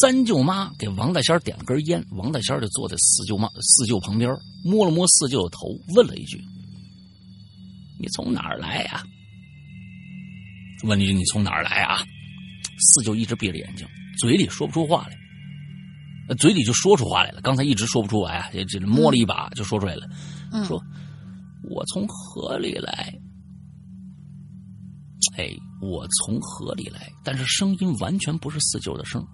三舅妈给王大仙儿点了根烟，王大仙儿就坐在四舅妈四舅旁边，摸了摸四舅的头，问了一句：“你从哪儿来呀、问了一句：“你从哪儿来啊？”四舅一直闭着眼睛，嘴里说不出话来，呃嘴里就说出话来了。刚才一直说不出来啊，这这摸了一把就说出来了，嗯说：“我从河里来。”哎，我从河里来，但是声音完全不是四舅的声。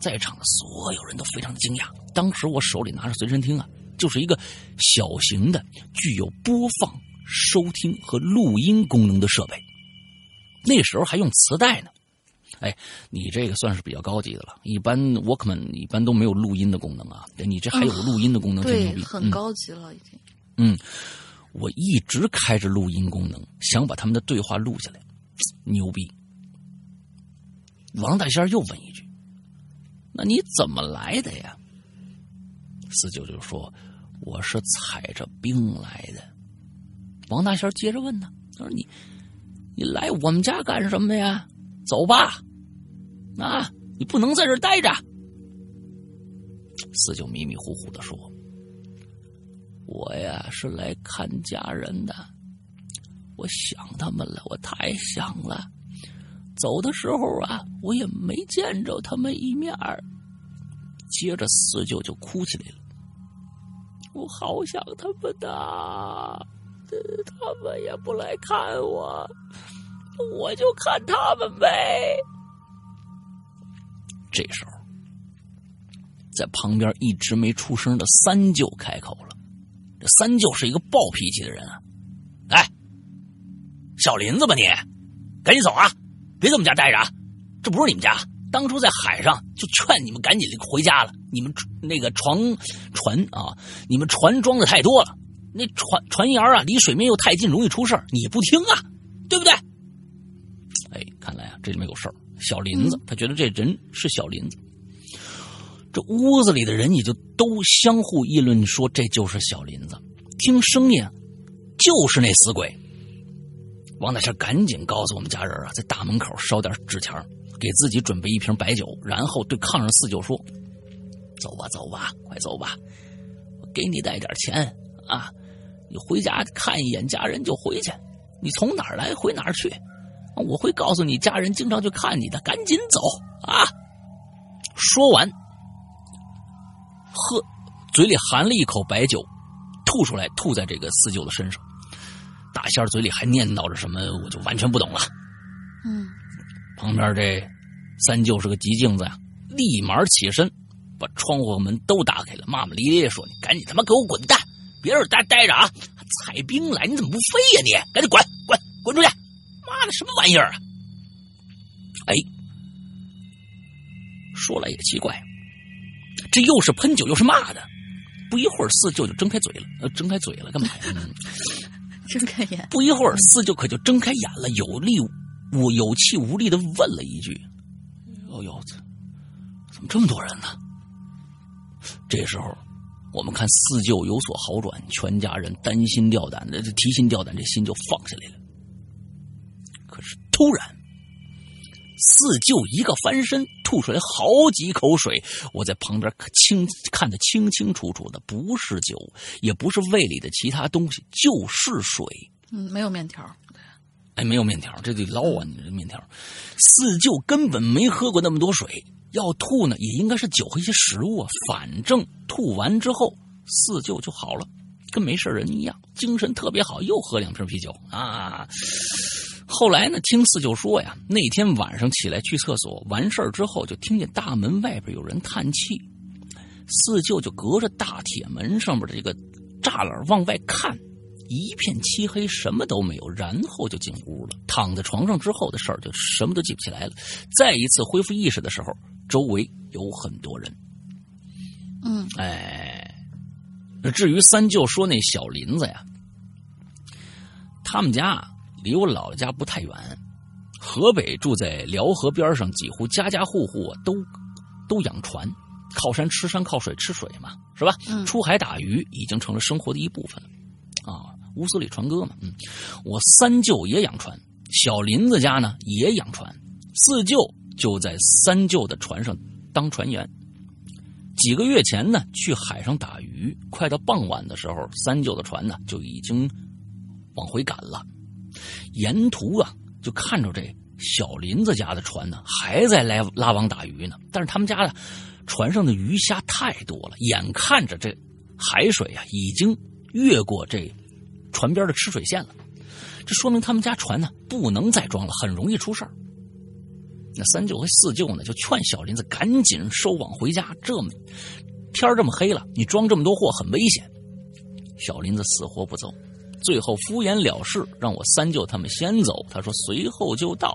在场的所有人都非常的惊讶。当时我手里拿着随身听啊，就是一个小型的、具有播放、收听和录音功能的设备。那时候还用磁带呢。哎，你这个算是比较高级的了。一般 Walkman 一般都没有录音的功能啊，你这还有录音的功能，对，很嗯高级了，已经。嗯，我一直开着录音功能，想把他们的对话录下来，牛逼。王大仙又问一句：“那你怎么来的呀？”四舅就说：“我是踩着冰来的。”王大仙接着问呢：“他说你你来我们家干什么呀？走吧，啊，你不能在这儿待着。”四舅迷迷糊糊的说。我呀是来看家人的，我想他们了，我太想了。走的时候啊，我也没见着他们一面儿。接着四舅就哭起来了，我好想他们的，呃他们也不来看我，我就看他们呗。这时候，在旁边一直没出声的三舅开口了。这三舅是一个暴脾气的人啊！哎，小林子吧你，赶紧走啊！别在我们家待着啊！这不是你们家，当初在海上就劝你们赶紧回家了。你们那个船船啊，你们船装的太多了，那船船沿啊离水面又太近，容易出事你不听啊，对不对？哎，看来啊这里面有事儿。小林子，他觉得这人是小林子。这屋子里的人也就都相互议论说这就是小林子，听声音就是那死鬼。王大仙赶紧告诉我们家人啊，在大门口烧点纸钱给自己准备一瓶白酒，然后对炕上四舅说：“走吧，走吧，快走吧，我给你带点钱啊，你回家看一眼家人就回去，你从哪儿来回哪儿去，我会告诉你家人经常去看你的，赶紧走啊！”说完。喝，嘴里含了一口白酒，吐出来，吐在这个四舅的身上。大仙儿嘴里还念叨着什么，我就完全不懂了。嗯，旁边这三舅是个急性子呀，立马起身，把窗户和门都打开了，骂骂咧咧说：“你赶紧他妈给我滚蛋，别在这待待着啊！采冰来，你怎么不飞呀你？赶紧滚滚滚出去！妈的，什么玩意儿啊！”哎，说来也奇怪。这又是喷酒又是骂的，不一会儿四舅就睁开嘴了，呃，睁开嘴了干嘛 睁开眼，不一会儿四舅可就睁开眼了，有力无有气无力的问了一句：“哦呦，怎么这么多人呢？”这时候，我们看四舅有所好转，全家人担心吊胆的，提心吊胆，这心就放下来了。可是突然。四舅一个翻身，吐出来好几口水。我在旁边可清看得清清楚楚的，不是酒，也不是胃里的其他东西，就是水。嗯，没有面条。哎，没有面条，这得捞啊！你这面条，四舅根本没喝过那么多水，要吐呢，也应该是酒和一些食物啊。反正吐完之后，四舅就好了，跟没事人一样，精神特别好，又喝两瓶啤酒啊。后来呢，听四舅说呀，那天晚上起来去厕所，完事儿之后就听见大门外边有人叹气，四舅就隔着大铁门上面的这个栅栏往外看，一片漆黑，什么都没有，然后就进屋了。躺在床上之后的事儿就什么都记不起来了。再一次恢复意识的时候，周围有很多人。嗯，哎，至于三舅说那小林子呀，他们家离我姥姥家不太远，河北住在辽河边上，几乎家家户户啊都都养船，靠山吃山，靠水吃水嘛，是吧？嗯出海打鱼已经成了生活的一部分了，啊，乌斯里船歌嘛，嗯，我三舅也养船，小林子家呢也养船，四舅就在三舅的船上当船员。几个月前呢，去海上打鱼，快到傍晚的时候，三舅的船呢就已经往回赶了。沿途啊，就看着这小林子家的船呢，还在来拉网打鱼呢。但是他们家的船上的鱼虾太多了，眼看着这海水啊，已经越过这船边的吃水线了。这说明他们家船呢不能再装了，很容易出事儿。那三舅和四舅呢，就劝小林子赶紧收网回家。这么天儿这么黑了，你装这么多货很危险。小林子死活不走，最后敷衍了事，让我三舅他们先走。他说随后就到。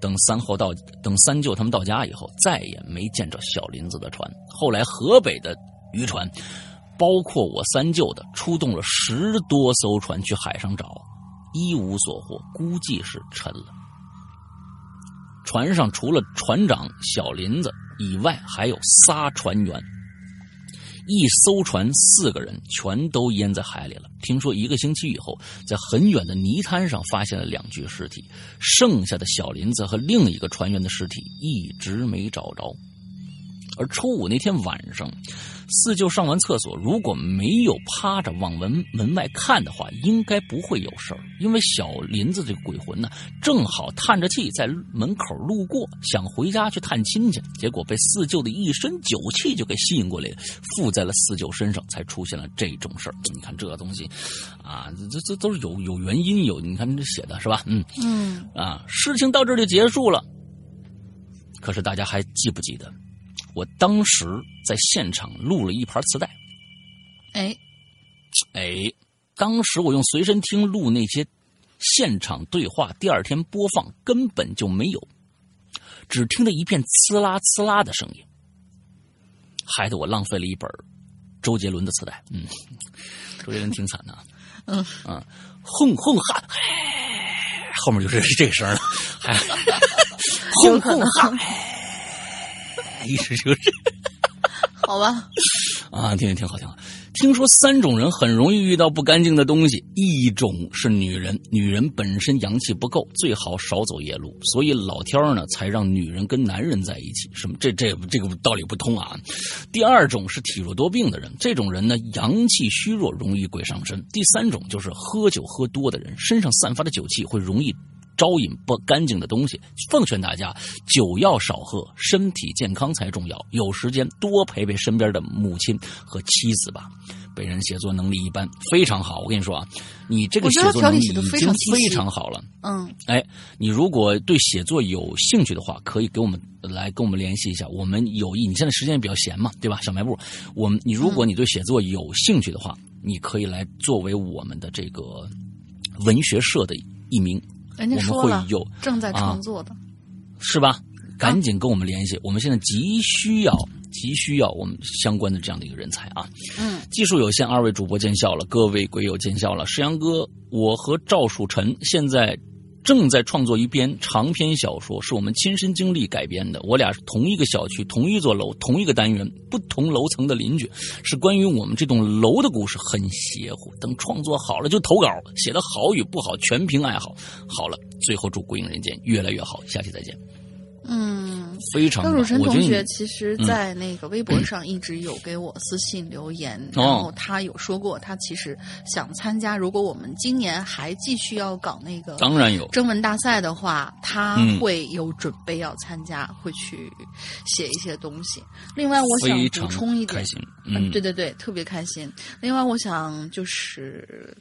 等三后到，等三舅他们到家以后，再也没见着小林子的船。后来河北的渔船，包括我三舅的，出动了十多艘船去海上找，一无所获，估计是沉了。船上除了船长小林子以外，还有仨船员。一艘船四个人全都淹在海里了。听说一个星期以后，在很远的泥滩上发现了两具尸体，剩下的小林子和另一个船员的尸体一直没找着。而初五那天晚上，四舅上完厕所，如果没有趴着往门门外看的话，应该不会有事儿。因为小林子这个鬼魂呢，正好叹着气在门口路过，想回家去探亲去，结果被四舅的一身酒气就给吸引过来，附在了四舅身上，才出现了这种事儿。你看这东西，啊，这这都是有有原因有，你看这写的是吧？嗯嗯啊，事情到这儿就结束了。可是大家还记不记得？我当时在现场录了一盘磁带，哎，哎，当时我用随身听录那些现场对话，第二天播放根本就没有，只听得一片呲啦呲啦的声音，害得我浪费了一本周杰伦的磁带。嗯，周杰伦挺惨的啊。嗯啊，轰轰哈，后面就是这个声了，还轰轰哈，一直就是。好吧，啊，听听挺好，挺好。听说三种人很容易遇到不干净的东西，一种是女人，女人本身阳气不够，最好少走夜路，所以老天儿呢才让女人跟男人在一起。什么？这这这个道理不通啊。第二种是体弱多病的人，这种人呢阳气虚弱，容易鬼上身。第三种就是喝酒喝多的人，身上散发的酒气会容易。招引不干净的东西，奉劝大家酒要少喝，身体健康才重要。有时间多陪陪身边的母亲和妻子吧。本人写作能力一般，非常好。我跟你说啊，你这个写作能力已经非常非常好了。嗯哎，你如果对写作有兴趣的话，可以给我们来跟我们联系一下。我们有意，你现在时间也比较闲嘛，对吧？小卖部，我们你如果你对写作有兴趣的话，你可以来作为我们的这个文学社的一名，人家我们说了会有正在啊创作的，是吧？赶紧跟我们联系，我们现在急需要急需要我们相关的这样的一个人才啊。嗯，技术有限，二位主播见笑了，各位鬼友见笑了。石阳哥，我和赵树臣现在正在创作一篇长篇小说，是我们亲身经历改编的。我俩是同一个小区、同一座楼、同一个单元、不同楼层的邻居，是关于我们这栋楼的故事，很邪乎。等创作好了就投稿，写的好与不好全凭爱好。好了，最后祝《鬼影人间》越来越好，下期再见。嗯，非常棒张汝辰同学其实，在那个微博上一直有给我私信留言，哦然后他有说过，他其实想参加。如果我们今年还继续要搞那个当然有征文大赛的话，他嗯会有准备要参加，会去写一些东西。另外，我想补充一点。嗯，嗯，对对对，特别开心。另外，我想就是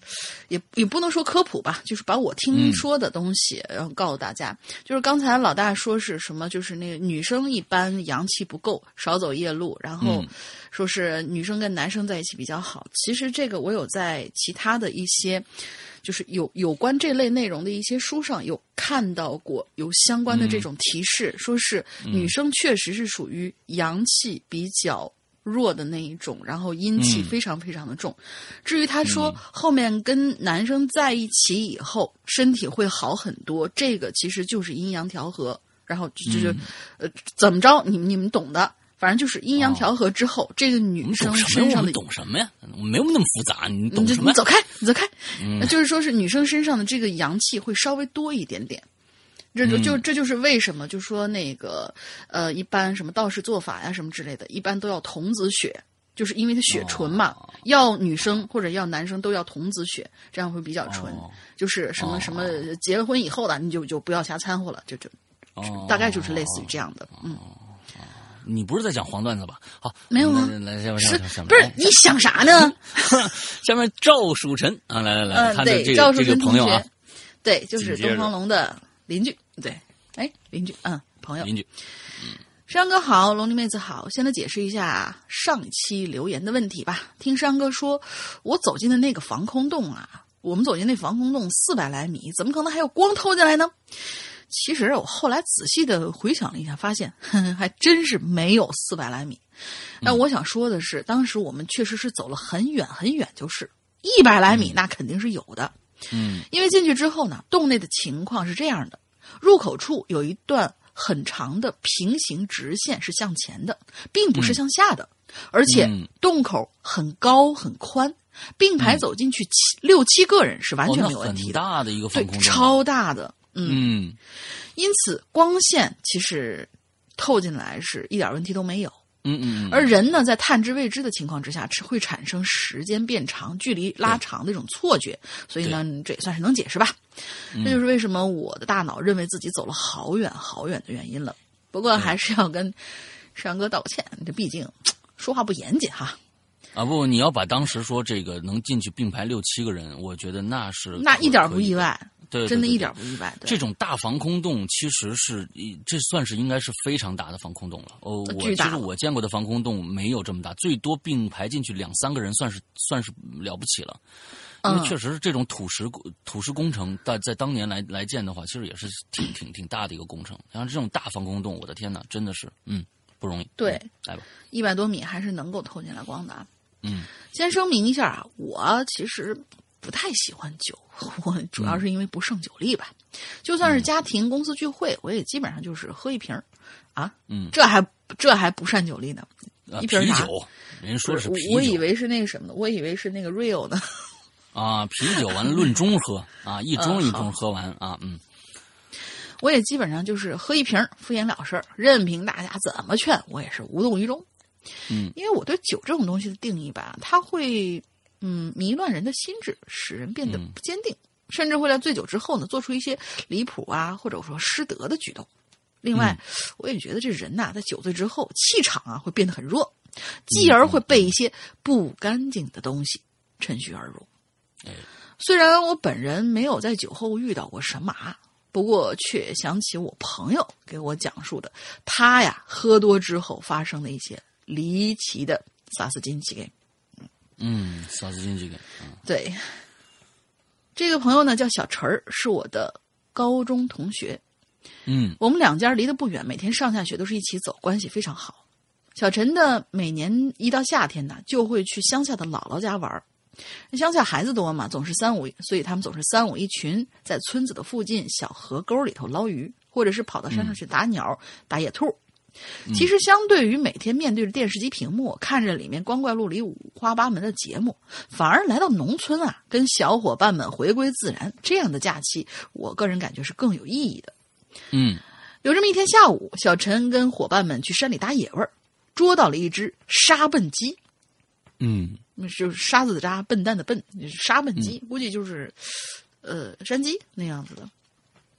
也也不能说科普吧，就是把我听嗯说的东西，然后告诉大家。就是刚才老大说是什么，就是那个女生一般阳气不够，少走夜路，然后嗯说是女生跟男生在一起比较好。其实这个我有在其他的一些。就是有有关这类内容的一些书上有看到过有相关的这种提示，说是女生确实是属于阳气比较弱的那一种，然后阴气嗯非常非常的重。至于他说后面跟男生在一起以后身体会好很多，这个其实就是阴阳调和，然后就就是、呃怎么着，你们你们懂的。反正就是阴阳调和之后，这个女生？身上的我们懂什么呀？我没有那么复杂，你你懂什么你走开，你走开。嗯就是说是女生身上的这个阳气会稍微多一点点。这就这就是为什么，就说那个呃，一般什么道士做法呀什么之类的，一般都要童子血，就是因为它血纯嘛，哦要女生或者要男生都要童子血，这样会比较纯。哦就是什么哦什么结了婚以后的，你就就不要瞎掺和了，就就哦大概就是类似于这样的，嗯，你不是在讲黄段子吧？好，没有啊来来，下面是不是你想啥呢？下面赵曙晨啊，来来来，他的这赵个这个朋友啊，对，就是东方龙的邻居，对，哎，邻居，嗯，朋友，邻居，山哥好，龙妮妹子好，先来解释一下上期留言的问题吧。听山哥说，我走进的那个防空洞啊，我们走进那防空洞四百来米，怎么可能还有光透进来呢？其实我后来仔细的回想了一下，发现呵呵 还真是没有四百来米。那我想说的是，当时我们确实是走了很远很远，就是一百来米，那肯定是有的。嗯因为进去之后呢，洞内的情况是这样的：入口处有一段很长的平行直线是向前的，并不是向下的，而且嗯洞口很高很宽，并排走进去七、六七个人是完全没有问题的，大的一个对防空，洞，超大的，嗯，嗯。因此光线其实透进来是一点问题都没有。嗯而人呢，在探知未知的情况之下，是会产生时间变长、距离拉长的一种错觉，所以呢，这也算是能解释吧。嗯这就是为什么我的大脑认为自己走了好远好远的原因了。不过还是要跟山哥道歉，这毕竟说话不严谨哈。啊不，你要把当时说这个能进去并排六七个人，我觉得那是那一点不意外，对，对对对真的一点不意外。对这种大防空洞其实是，这算是应该是非常大的防空洞了。哦，我其实我见过的防空洞没有这么大，最多并排进去两三个人，算是算是了不起了。因为嗯确实是这种土石土石工程，在在当年来来建的话，其实也是挺挺挺大的一个工程。像这种大防空洞，我的天哪，真的是嗯不容易。对嗯来吧，一百多米还是能够透进来光的。啊。嗯先声明一下啊，我其实不太喜欢酒，我主要是因为不胜酒力吧。就算是家庭、公司聚会，我也基本上就是喝一瓶儿啊，嗯，这还这还不善酒力呢。啊一瓶啥啤酒，人家说的是我啤酒。我以为是那个什么呢，我以为是那个 real 呢。啊，啤酒完了论盅喝啊，一盅一盅喝完啊，嗯我也基本上就是喝一瓶儿，敷衍了事儿，任凭大家怎么劝，我也是无动于衷。嗯，因为我对酒这种东西的定义吧，它会嗯迷乱人的心智，使人变得嗯不坚定，甚至会在醉酒之后呢做出一些离谱啊，或者说失德的举动。另外，嗯我也觉得这人呐、在酒醉之后，气场啊会变得很弱，继而会被一些不干净的东西趁虚而入。哎 虽然我本人没有在酒后遇到过神马，不过却想起我朋友给我讲述的，他呀喝多之后发生的一些离奇的萨斯金奇给。嗯，啥子经济给？嗯对，这个朋友呢叫小陈儿，是我的高中同学。嗯我们两家离得不远，每天上下学都是一起走，关系非常好。小陈呢，每年一到夏天呢，就会去乡下的姥姥家玩儿。乡下孩子多嘛，总是三五，所以他们总是三五一群，在村子的附近小河沟里头捞鱼，或者是跑到山上去打鸟、打野兔。其实，相对于每天面对着电视机屏幕，看着里面光怪陆离、五花八门的节目，反而来到农村啊，跟小伙伴们回归自然，这样的假期，我个人感觉是更有意义的。嗯。有这么一天下午，小陈跟伙伴们去山里打野味儿，捉到了一只沙笨鸡，嗯。那就是沙子的沙，笨蛋的笨，就是沙笨鸡，估计就是，呃，山鸡那样子的。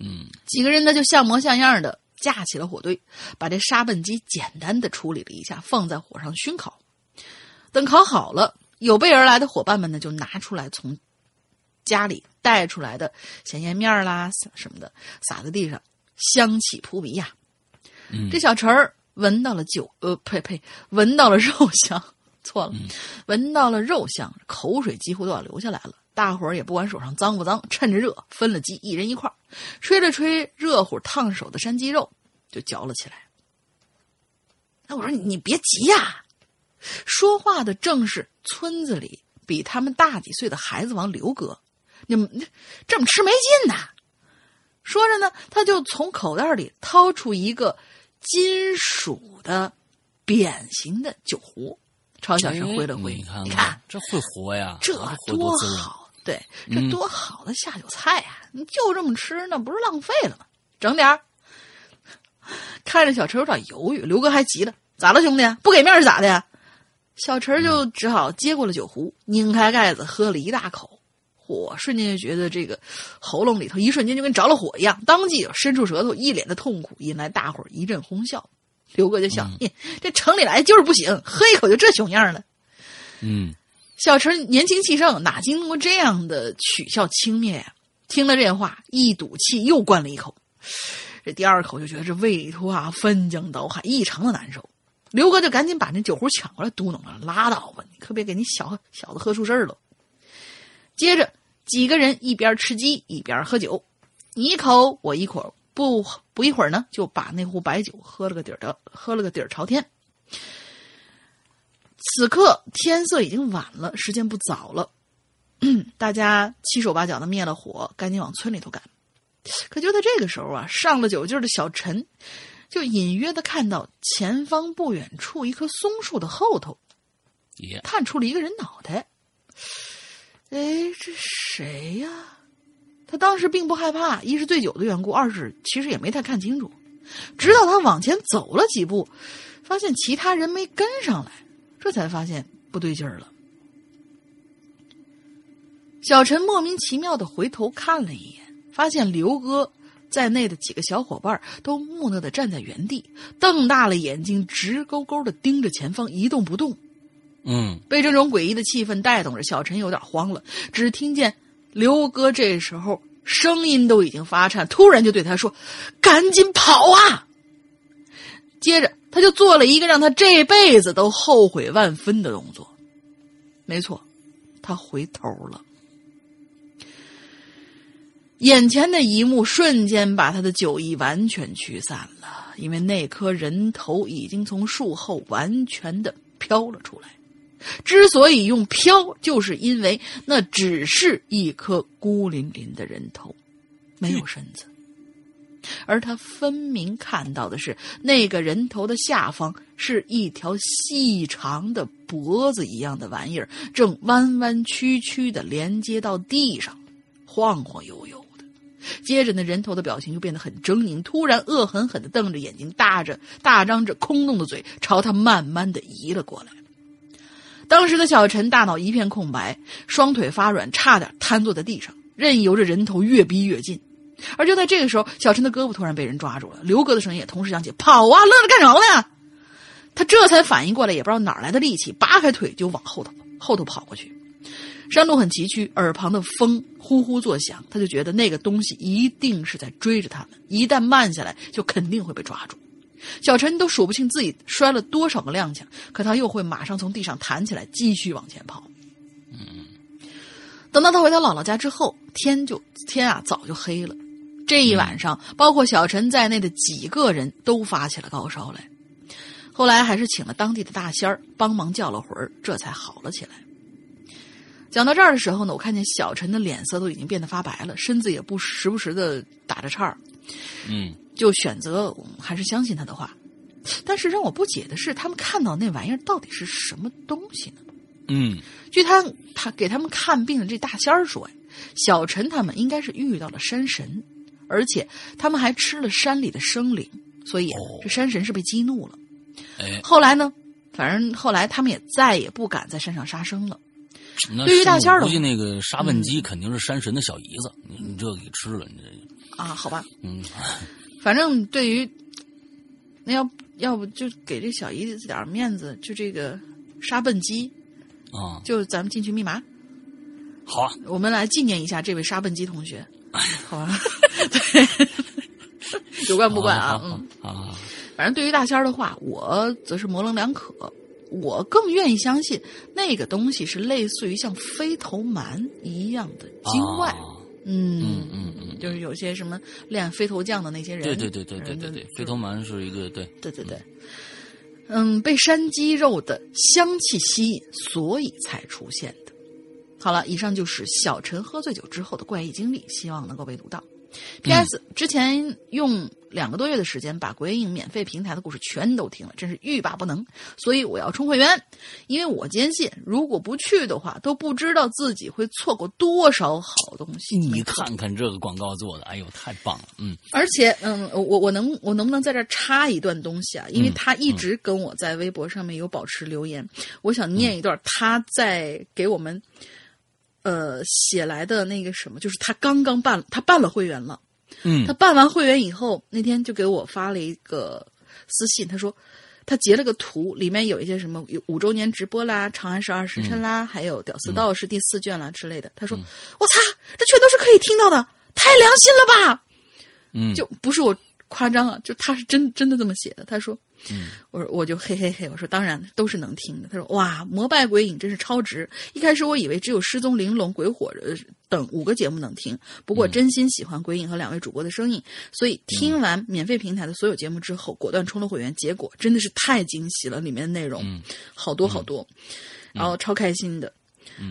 嗯。几个人呢就像模像样的架起了火堆，把这沙笨鸡简单的处理了一下，放在火上熏烤。等烤好了，有备而来的伙伴们呢就拿出来从家里带出来的咸盐面啦什么的，撒在地上，香气扑鼻呀。嗯，这小陈儿闻到了酒，呃，呸呸，闻到了肉香，错了，闻到了肉香，口水几乎都要流下来了。大伙儿也不管手上脏不脏，趁着热分了鸡，一人一块儿，吹了吹热乎烫手的山鸡肉，就嚼了起来。哎，我说你你别急呀、说话的正是村子里比他们大几岁的孩子王刘哥。你们这么吃没劲呐？说着呢，他就从口袋里掏出一个金属的扁形的酒壶，朝小陈挥了挥。哎你看你看，这会活呀，这多。好，对，这嗯多好的下酒菜呀、你就这么吃，那不是浪费了吗？整点儿。看着小陈有点犹豫，刘哥还急了：“咋了，兄弟？不给面是咋的呀？”小陈就只好接过了酒壶，拧开盖子喝了一大口。嚯，瞬间就觉得这个喉咙里头一瞬间就跟着了火一样，当即就伸出舌头，一脸的痛苦，引来大伙儿一阵哄笑。刘哥就笑：“嘿 这城里来就是不行，喝一口就这熊样了。”嗯，小陈年轻气盛，哪经过这样的取笑轻蔑呀、听了这话，一赌气又灌了一口。这第二口就觉得这胃里头啊翻江倒海，异常的难受。刘哥就赶紧把那酒壶抢过来，嘟囔着：“拉倒吧，你可别给你小小子喝出事儿了。”接着几个人一边吃鸡一边喝酒，你一口我一口，不不一会儿呢，就把那壶白酒喝了个底儿的，喝了个底儿朝天。此刻天色已经晚了，时间不早了，大家七手八脚的灭了火，赶紧往村里头赶。可就在这个时候啊，上了酒劲儿的小陈，就隐约的看到前方不远处一棵松树的后头，也探出了一个人脑袋。哎，这谁呀？他当时并不害怕，一是醉酒的缘故，二是其实也没太看清楚。直到他往前走了几步，发现其他人没跟上来，这才发现不对劲儿了。小陈莫名其妙的回头看了一眼，发现刘哥在内的几个小伙伴都木讷的站在原地，瞪大了眼睛，直勾勾的盯着前方，一动不动。嗯，被这种诡异的气氛带动着，小陈有点慌了。只听见刘哥这时候声音都已经发颤，突然就对他说：“赶紧跑啊！”接着他就做了一个让他这辈子都后悔万分的动作。没错，他回头了。眼前的一幕瞬间把他的酒意完全驱散了，因为那颗人头已经从树后完全的飘了出来。之所以用飘，就是因为那只是一颗孤零零的人头，没有身子。而他分明看到的是，那个人头的下方是一条细长的脖子一样的玩意儿，正弯弯曲曲的连接到地上，晃晃悠悠的。接着，那人头的表情就变得很狰狞，突然恶狠狠的瞪着眼睛，大着大张着空洞的嘴，朝他慢慢的移了过来。当时的小陈大脑一片空白，双腿发软，差点瘫坐在地上，任由着人头越逼越近。而就在这个时候，小陈的胳膊突然被人抓住了，刘哥的声音也同时响起：“跑啊，愣着干什么呀？”他这才反应过来，也不知道哪来的力气，拔开腿就往后头后头跑过去。山路很崎岖，耳旁的风呼呼作响，他就觉得那个东西一定是在追着他们，一旦慢下来，就肯定会被抓住。小陈都数不清自己摔了多少个踉跄，可他又会马上从地上弹起来，继续往前跑。等到他回到姥姥家之后，天就天啊早就黑了。这一晚上，包括小陈在内的几个人都发起了高烧来。后来还是请了当地的大仙儿帮忙叫了魂儿，这才好了起来。讲到这儿的时候呢，我看见小陈的脸色都已经变得发白了，身子也不时不时的打着颤儿。嗯，就选择嗯还是相信他的话。但是让我不解的是，他们看到那玩意儿到底是什么东西呢？嗯，据他他给他们看病的这大仙儿说呀，小陈他们应该是遇到了山神，而且他们还吃了山里的生灵，所以啊哦。这山神是被激怒了。哎，后来呢，反正后来他们也再也不敢在山上杀生了。对于大仙儿的估计那个沙问鸡肯定是山神的小姨子，你你这给吃了，你这，啊，好吧，嗯，反正对于那要要不就给这小姨子点儿面子，就这个杀笨鸡，啊，就咱们进去密码。好啊，我们来纪念一下这位沙笨鸡同学，好吧？对，有关不关啊？嗯，好好好好反正对于大仙儿的话，我则是模棱两可。我更愿意相信那个东西是类似于像飞头蛮一样的精怪。啊嗯嗯嗯嗯，就是有些什么练飞头将的那些人，对对对对对对对，飞头蛮是一个对，对对对。嗯，被山鸡肉的香气吸引，所以才出现的。好了，以上就是小陈喝醉酒之后的怪异经历，希望能够被读到。P.S. 之前用两个多月的时间把鬼影免费平台的故事全都听了，真是欲罢不能。所以我要充会员，因为我坚信，如果不去的话，都不知道自己会错过多少好东西。你看看这个广告做的，哎呦，太棒了！嗯，而且，嗯，我我能我能不能在这儿插一段东西啊？因为他一直跟我在微博上面有保持留言，我想念一段他在给我们。呃，写来的那个什么，就是他刚刚办，他办了会员了。嗯，他办完会员以后，那天就给我发了一个私信，他说他截了个图，里面有一些什么有五周年直播啦、长安十二时辰啦，还有《屌丝道士》第四卷啦之类的。他说：“我擦，这全都是可以听到的，太良心了吧？”嗯，就不是我夸张啊，就他是真真的这么写的。他说。嗯，我说我就嘿嘿嘿，我说当然都是能听的。他说哇，膜拜鬼影真是超值。一开始我以为只有失踪、玲珑、鬼火等五个节目能听，不过真心喜欢鬼影和两位主播的声音，所以听完免费平台的所有节目之后，果断充了会员。结果真的是太惊喜了，里面的内容好多好多，然后超开心的。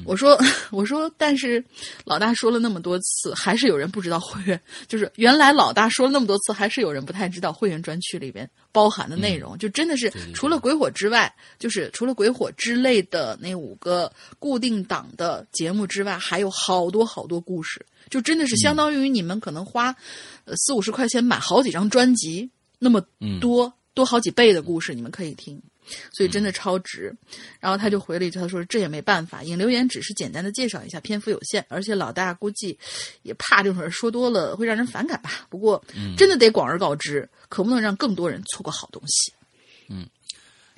我说，我说，但是老大说了那么多次，还是有人不知道会员。就是原来老大说了那么多次，还是有人不太知道会员专区里边包含的内容。就真的是除了鬼火之外，就是除了鬼火之类的那五个固定档的节目之外，还有好多好多故事。就真的是相当于你们可能花呃四五十块钱买好几张专辑，那么多多好几倍的故事，你们可以听。所以真的超值，然后他就回了一句，他说这也没办法，引留言只是简单的介绍一下，篇幅有限，而且老大估计也怕这种事说多了会让人反感吧。不过真的得广而告之，可不能让更多人错过好东西。嗯，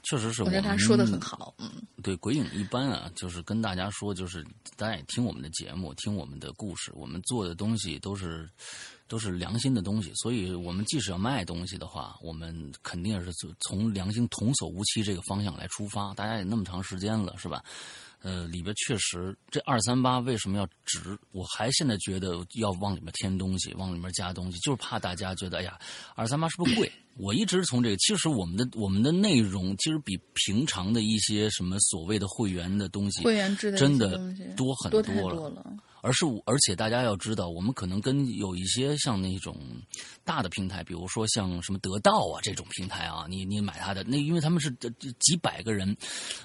确实是。我觉得他说的很好。嗯，对，鬼影一般啊，就是跟大家说，就是大家也听我们的节目，听我们的故事，我们做的东西都是。都是良心的东西，所以我们即使要卖东西的话，我们肯定是从良心童叟无欺这个方向来出发。大家也那么长时间了，是吧？呃，里边确实这二三八为什么要值？我还现在觉得要往里面添东西，往里面加东西，就是怕大家觉得，哎呀，二三八是不是贵？我一直从这个，其实我们的我们的内容其实比平常的一些什么所谓的会员的东西，会员制的真的多很多了。而是，而且大家要知道，我们可能跟有一些像那种大的平台，比如说像什么得到啊这种平台啊，你你买它的那，因为他们是几百个人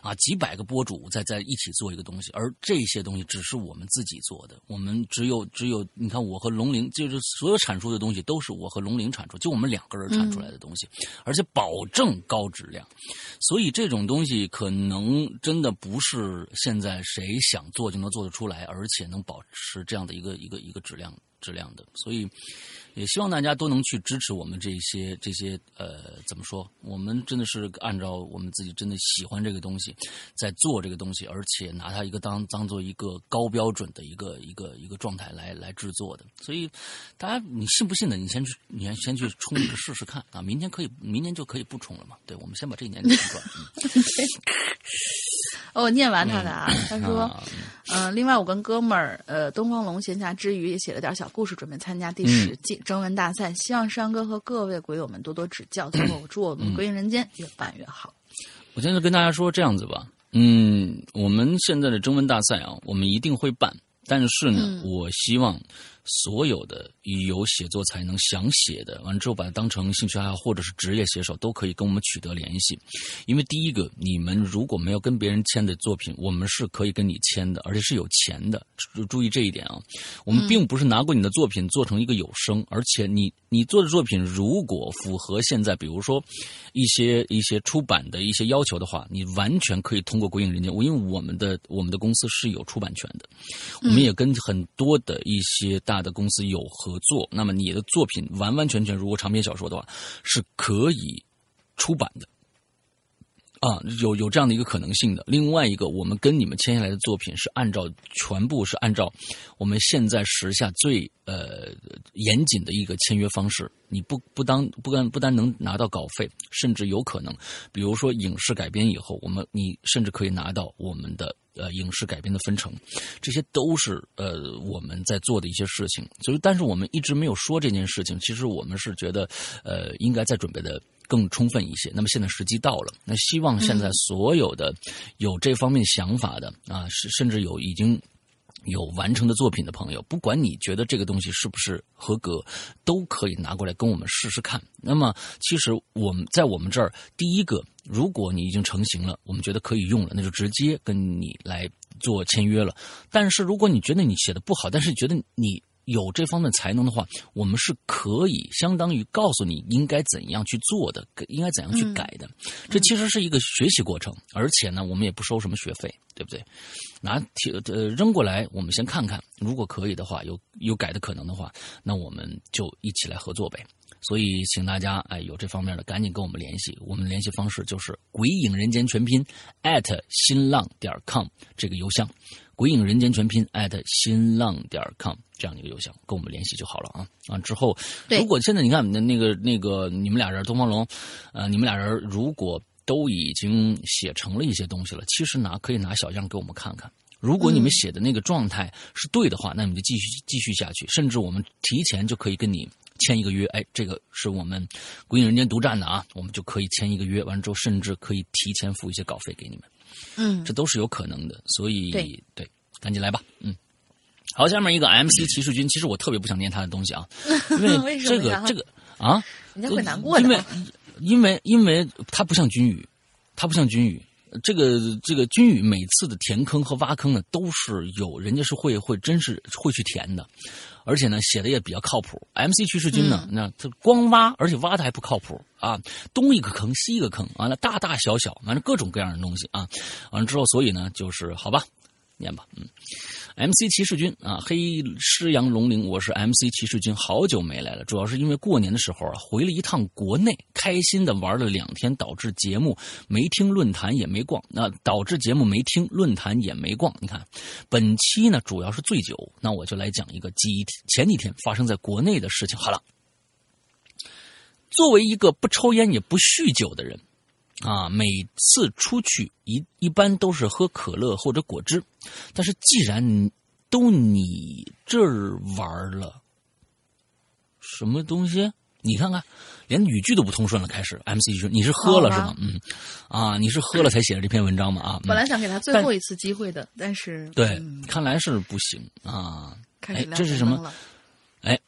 啊，几百个博主在在一起做一个东西，而这些东西只是我们自己做的，我们只有只有你看，我和龙鳞就是所有产出的东西都是我和龙鳞产出，就我们两个人产出来的东西，东西而且保证高质量，所以这种东西可能真的不是现在谁想做就能做得出来，而且能保。持这样的一个一个一个质量质量的，所以也希望大家都能去支持我们这些这些呃，怎么说？我们真的是按照我们自己真的喜欢这个东西，在做这个东西，而且拿它一个当当做一个高标准的一个一个一个状态来来制作的。所以大家你信不信的？你先去，你先先去冲一个试试看啊！明天可以，明年就可以不冲了嘛？对，我们先把这一年冲赚。哦，念完他的啊，他说，嗯，另外我跟哥们儿，呃，东方龙闲暇之余也写了点小故事，准备参加第十季征文大赛，希望山哥和各位鬼友们多多指教。最后，祝我们鬼影人间越办越好。我现在跟大家说这样子吧，嗯，我们现在的征文大赛啊，我们一定会办，但是呢，我希望。所有的有写作才能想写的，完了之后把它当成兴趣爱好或者是职业写手，都可以跟我们取得联系。因为第一个，你们如果没有跟别人签的作品，我们是可以跟你签的，而且是有钱的。注意这一点啊，我们并不是拿过你的作品做成一个有声，而且你你做的作品如果符合现在，比如说一些一些出版的一些要求的话，你完全可以通过《鬼影人间》，因为我们的我们的公司是有出版权的，我们也跟很多的一些大。大的公司有合作，那么你的作品完完全全如果长篇小说的话，是可以出版的，啊，有有这样的一个可能性的。另外一个，我们跟你们签下来的作品是按照全部是按照我们现在时下最呃严谨的一个签约方式，你不不当不干不单能拿到稿费，甚至有可能，比如说影视改编以后，我们你甚至可以拿到我们的。呃，影视改编的分成，这些都是呃我们在做的一些事情。所以，但是我们一直没有说这件事情。其实我们是觉得，呃，应该在准备的更充分一些。那么现在时机到了，那希望现在所有的有这方面想法的啊，是甚至有已经。有完成的作品的朋友，不管你觉得这个东西是不是合格，都可以拿过来跟我们试试看。那么，其实我们在我们这儿，第一个，如果你已经成型了，我们觉得可以用了，那就直接跟你来做签约了。但是，如果你觉得你写的不好，但是觉得你有这方面才能的话，我们是可以相当于告诉你应该怎样去做的，应该怎样去改的。这其实是一个学习过程，而且呢，我们也不收什么学费，对不对？拿提呃扔过来，我们先看看，如果可以的话，有有改的可能的话，那我们就一起来合作呗。所以，请大家哎有这方面的，赶紧跟我们联系。我们联系方式就是“鬼影人间”全拼新浪点 com 这个邮箱，“鬼影人间”全拼新浪点 com 这样的一个邮箱，跟我们联系就好了啊啊！之后，如果现在你看那那个那个你们俩人东方龙，呃，你们俩人如果。都已经写成了一些东西了，其实拿可以拿小样给我们看看。如果你们写的那个状态是对的话，那你们就继续继续下去，甚至我们提前就可以跟你签一个约。哎，这个是我们鬼影人间独占的啊，我们就可以签一个约。完了之后，甚至可以提前付一些稿费给你们。嗯，这都是有可能的。所以对，赶紧来吧。嗯，好，下面一个 MC 骑士军，其实我特别不想念他的东西啊，因为这个这个啊，人家会难过的。因为因为，因为他不像军宇，他不像军宇。这个这个军宇每次的填坑和挖坑呢，都是有人家是会会真是会去填的，而且呢写的也比较靠谱。MC 趋势君呢，那他光挖，而且挖的还不靠谱啊，东一个坑西一个坑，完了大大小小，完了各种各样的东西啊，完了之后，所以呢，就是好吧，念吧，嗯。MC 骑士军啊，黑狮羊龙鳞，我是 MC 骑士军，好久没来了。主要是因为过年的时候啊，回了一趟国内，开心的玩了两天，导致节目没听，论坛也没逛。那导致节目没听，论坛也没逛。你看，本期呢主要是醉酒，那我就来讲一个几前几天发生在国内的事情。好了，作为一个不抽烟也不酗酒的人。啊，每次出去一一般都是喝可乐或者果汁，但是既然都你这儿玩了，什么东西？你看看，连语句都不通顺了。开始，MC 说：“你是喝了是吗？”嗯，啊，你是喝了才写的这篇文章吗？啊，本来想给他最后一次机会的，但是对，看来是不行啊。哎，这是什么？哎，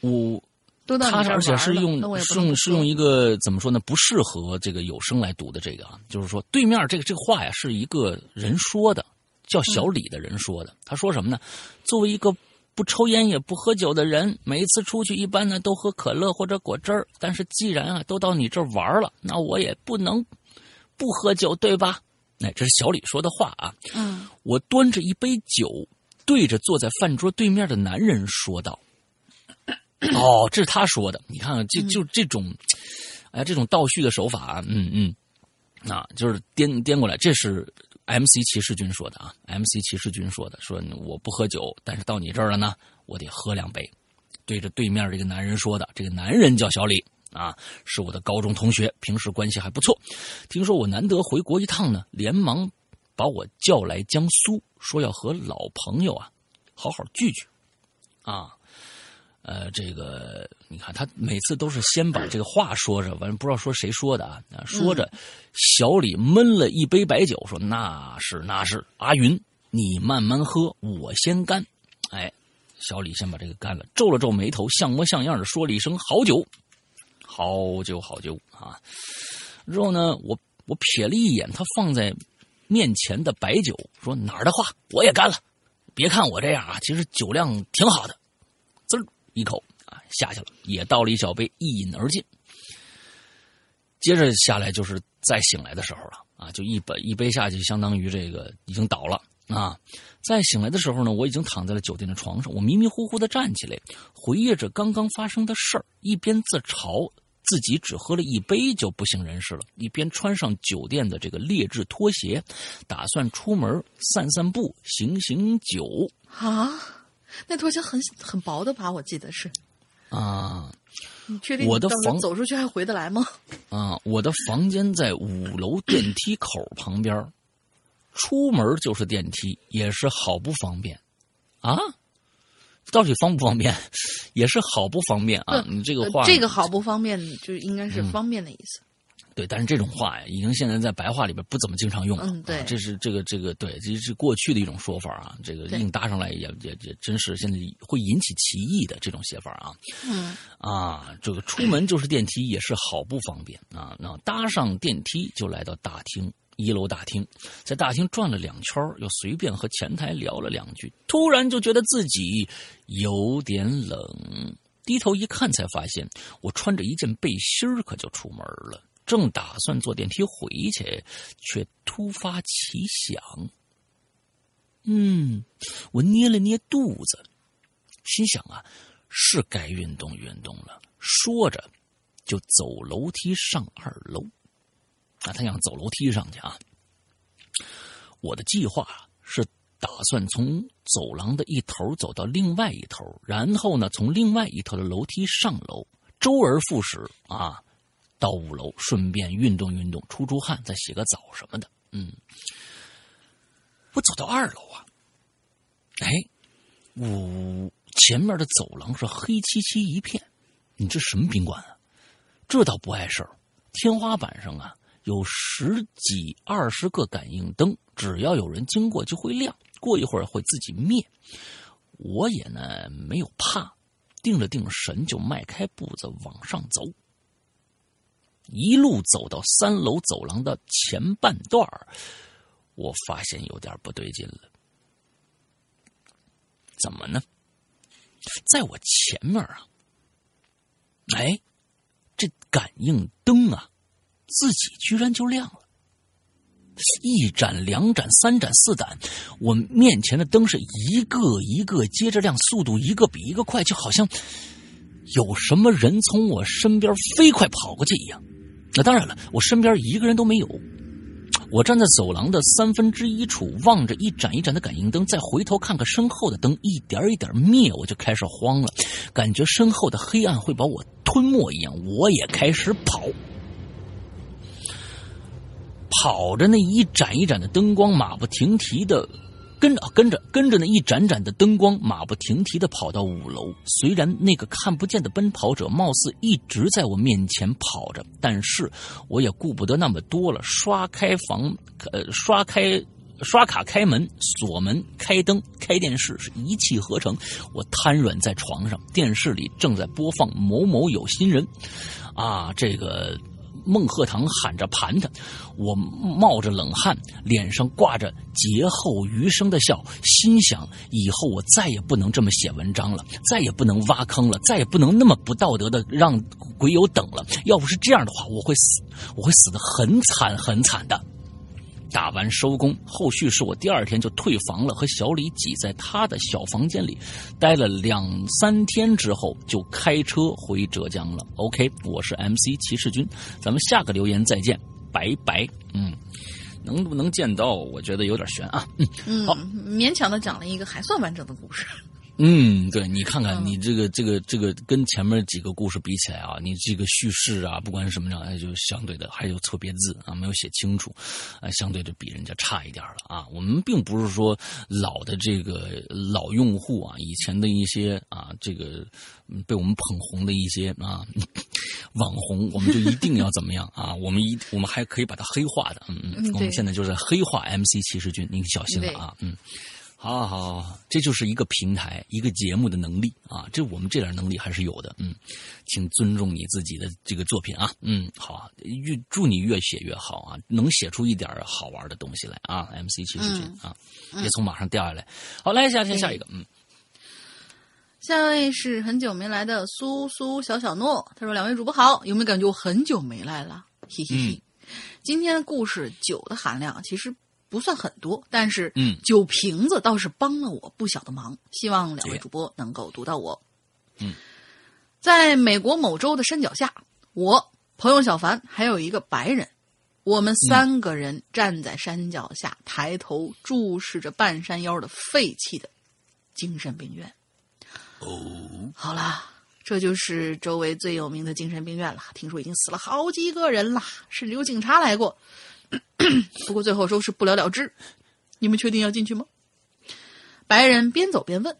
我。他而且是用是用是用一个怎么说呢？不适合这个有声来读的这个啊，就是说对面这个这个话呀，是一个人说的，叫小李的人说的。他说什么呢？作为一个不抽烟也不喝酒的人，每一次出去一般呢都喝可乐或者果汁儿。但是既然啊都到你这儿玩了，那我也不能不喝酒，对吧？哎，这是小李说的话啊。嗯，我端着一杯酒，对着坐在饭桌对面的男人说道。哦，这是他说的。你看看，就就这种，哎，这种倒叙的手法，嗯嗯，啊，就是颠颠过来。这是 MC 骑士军说的啊，MC 骑士军说的，说我不喝酒，但是到你这儿了呢，我得喝两杯。对着对面这个男人说的，这个男人叫小李啊，是我的高中同学，平时关系还不错。听说我难得回国一趟呢，连忙把我叫来江苏，说要和老朋友啊好好聚聚，啊。呃，这个你看，他每次都是先把这个话说着，完不知道说谁说的啊？说着，小李闷了一杯白酒，说：“那是那是，阿云，你慢慢喝，我先干。”哎，小李先把这个干了，皱了皱眉头，像模像样的说了一声：“好酒，好酒，好酒啊！”之后呢，我我瞥了一眼他放在面前的白酒，说：“哪儿的话，我也干了。别看我这样啊，其实酒量挺好的。”一口啊下去了，也倒了一小杯，一饮而尽。接着下来就是再醒来的时候了啊，就一杯一杯下去，相当于这个已经倒了啊。再醒来的时候呢，我已经躺在了酒店的床上，我迷迷糊糊的站起来，回忆着刚刚发生的事儿，一边自嘲自己只喝了一杯就不省人事了，一边穿上酒店的这个劣质拖鞋，打算出门散散步，醒醒酒啊。那拖鞋很很薄的吧？我记得是。啊，你确定我的房走出去还回得来吗？啊，我的房间在五楼电梯口旁边，出门就是电梯，也是好不方便。啊，到底方不方便？也是好不方便啊？你这个话，呃这个好不方便，就应该嗯是方便的意思。对，但是这种话呀，已经现在在白话里边不怎么经常用了。嗯对啊这是这个这个对，这是过去的一种说法啊。这个硬搭上来也也也真是现在会引起歧义的这种写法啊。嗯啊，这个出门就是电梯也是好不方便啊。那搭上电梯就来到大厅，一楼大厅，在大厅转了两圈，又随便和前台聊了两句，突然就觉得自己有点冷。低头一看，才发现我穿着一件背心儿，可就出门了。正打算坐电梯回去，却突发奇想。嗯，我捏了捏肚子，心想啊，是该运动运动了。说着，就走楼梯上二楼。啊，他想走楼梯上去啊。我的计划是打算从走廊的一头走到另外一头，然后呢，从另外一头的楼梯上楼，周而复始啊，到五楼，顺便运动运动，出出汗，再洗个澡什么的。嗯，我走到二楼啊，哎，五前面的走廊是黑漆漆一片，你这什么宾馆啊？这倒不碍事儿，天花板上啊有十几二十个感应灯，只要有人经过就会亮，过一会儿会自己灭。我也呢没有怕，定了定神，就迈开步子往上走。一路走到三楼走廊的前半段儿我发现有点不对劲了。怎么呢？在我前面啊，哎，这感应灯啊，自己居然就亮了。一盏、两盏、三盏、四盏，我面前的灯是一个一个接着亮，速度一个比一个快，就好像有什么人从我身边飞快跑过去一样。那当然了，我身边一个人都没有。我站在走廊的三分之一处，望着一盏一盏的感应灯，再回头看看身后的灯，一点一点灭，我就开始慌了，感觉身后的黑暗会把我吞没一样，我也开始跑。跑着那一盏一盏的灯光，马不停蹄的跟着跟着跟着那一盏盏的灯光，马不停蹄的跑到五楼。虽然那个看不见的奔跑者貌似一直在我面前跑着，但是我也顾不得那么多了，刷开房呃刷开。刷卡开门、锁门、开灯、开电视是一气呵成。我瘫软在床上，电视里正在播放《某某有心人》，啊，这个孟鹤堂喊着盘他，我冒着冷汗，脸上挂着劫后余生的笑，心想以后我再也不能这么写文章了，再也不能挖坑了，再也不能那么不道德的让鬼友等了。要不是这样的话，我会死，我会死的很惨很惨的。打完收工，后续是我第二天就退房了，和小李挤在他的小房间里待了两三天之后，就开车回浙江了。OK，我是 MC 骑士军，咱们下个留言再见，拜拜。嗯，能不能见到，我觉得有点悬啊。嗯嗯好，勉强的讲了一个还算完整的故事。嗯，对你看看，嗯你这个这个这个跟前面几个故事比起来啊，你这个叙事啊，不管是什么样，哎，就相对的还有错别字啊，没有写清楚，啊，相对的比人家差一点了啊。我们并不是说老的这个老用户啊，以前的一些啊，这个嗯被我们捧红的一些啊 网红，我们就一定要怎么样啊？我们一我们还可以把它黑化的，嗯嗯，我们现在就是黑化 MC 骑士军，您小心了啊，嗯。好好好，这就是一个平台、一个节目的能力啊！这我们这点能力还是有的，嗯，请尊重你自己的这个作品啊，嗯，好啊，越祝你越写越好啊，能写出一点好玩的东西来啊！MC 骑士军、啊，别从马上掉下来。好，来下下下一个，嗯，下一位是很久没来的苏苏小小诺，他说：“两位主播好，有没有感觉我很久没来了？嘿嘿嘿。今天的故事酒的含量其实不算很多，但是嗯酒瓶子倒是帮了我不小的忙。希望两位主播能够读到我。嗯，在美国某州的山脚下，我朋友小凡还有一个白人，我们三个人站在山脚下，抬头注视着半山腰的废弃的精神病院。哦，好啦，这就是周围最有名的精神病院了。听说已经死了好几个人了，甚至有警察来过。不过最后收拾不了了之。你们确定要进去吗？白人边走边问：“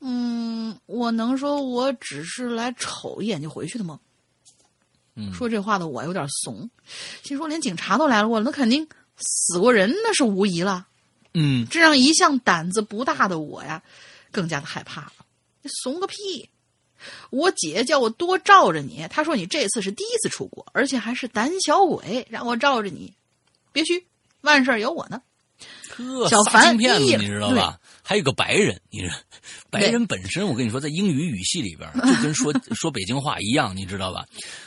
嗯，我能说我只是来瞅一眼就回去的吗？嗯说这话的我有点怂，心说连警察都来了，我那肯定死过人，那是无疑了。嗯这让一向胆子不大的我呀，更加的害怕了。你怂个屁！我姐叫我多罩着你，她说你这次是第一次出国，而且还是胆小鬼，让我罩着你。别虚，万事有我呢。小凡金骗子，你知道吧？还有个白人，你知道，白人本身我跟你说，在英语语系里边就跟说 说北京话一样，你知道吧？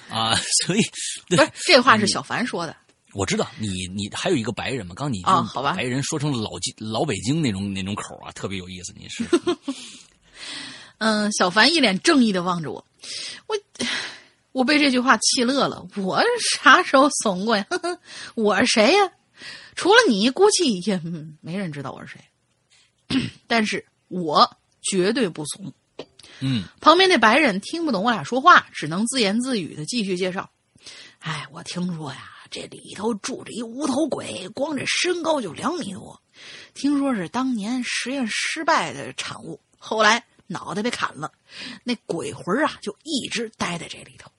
啊，所以不是这话是小凡说的，我知道你你还有一个白人嘛，刚你用啊好吧白人说成老京老北京那种那种口啊，特别有意思。你是 嗯，小凡一脸正义的望着我，我我被这句话气乐了。我啥时候怂过呀？呵 呵我是谁呀？除了你，估计也嗯没人知道我是谁。但是我绝对不怂。嗯旁边那白人听不懂我俩说话，只能自言自语的继续介绍。哎，我听说呀，这里头住着一无头鬼，光这身高就两米多，听说是当年实验失败的产物，后来脑袋被砍了，那鬼魂啊就一直待在这里头。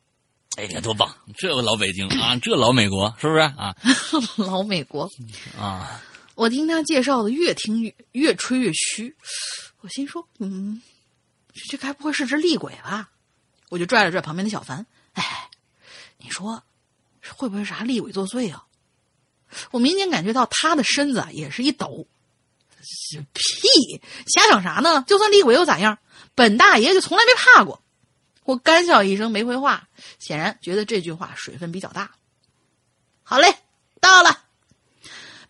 哎呀，多棒！这个老北京啊，这老美国是不是啊？老美国，啊，我听他介绍的越听越越吹越虚，我心说，嗯，这这该不会是只厉鬼吧？我就拽了拽旁边的小凡，哎，你说会不会是啥厉鬼作祟啊？我明显感觉到他的身子啊也是一抖。是屁，瞎想啥呢？就算厉鬼又咋样？本大爷就从来没怕过。我干笑一声，没回话，显然觉得这句话水分比较大。好嘞，到了。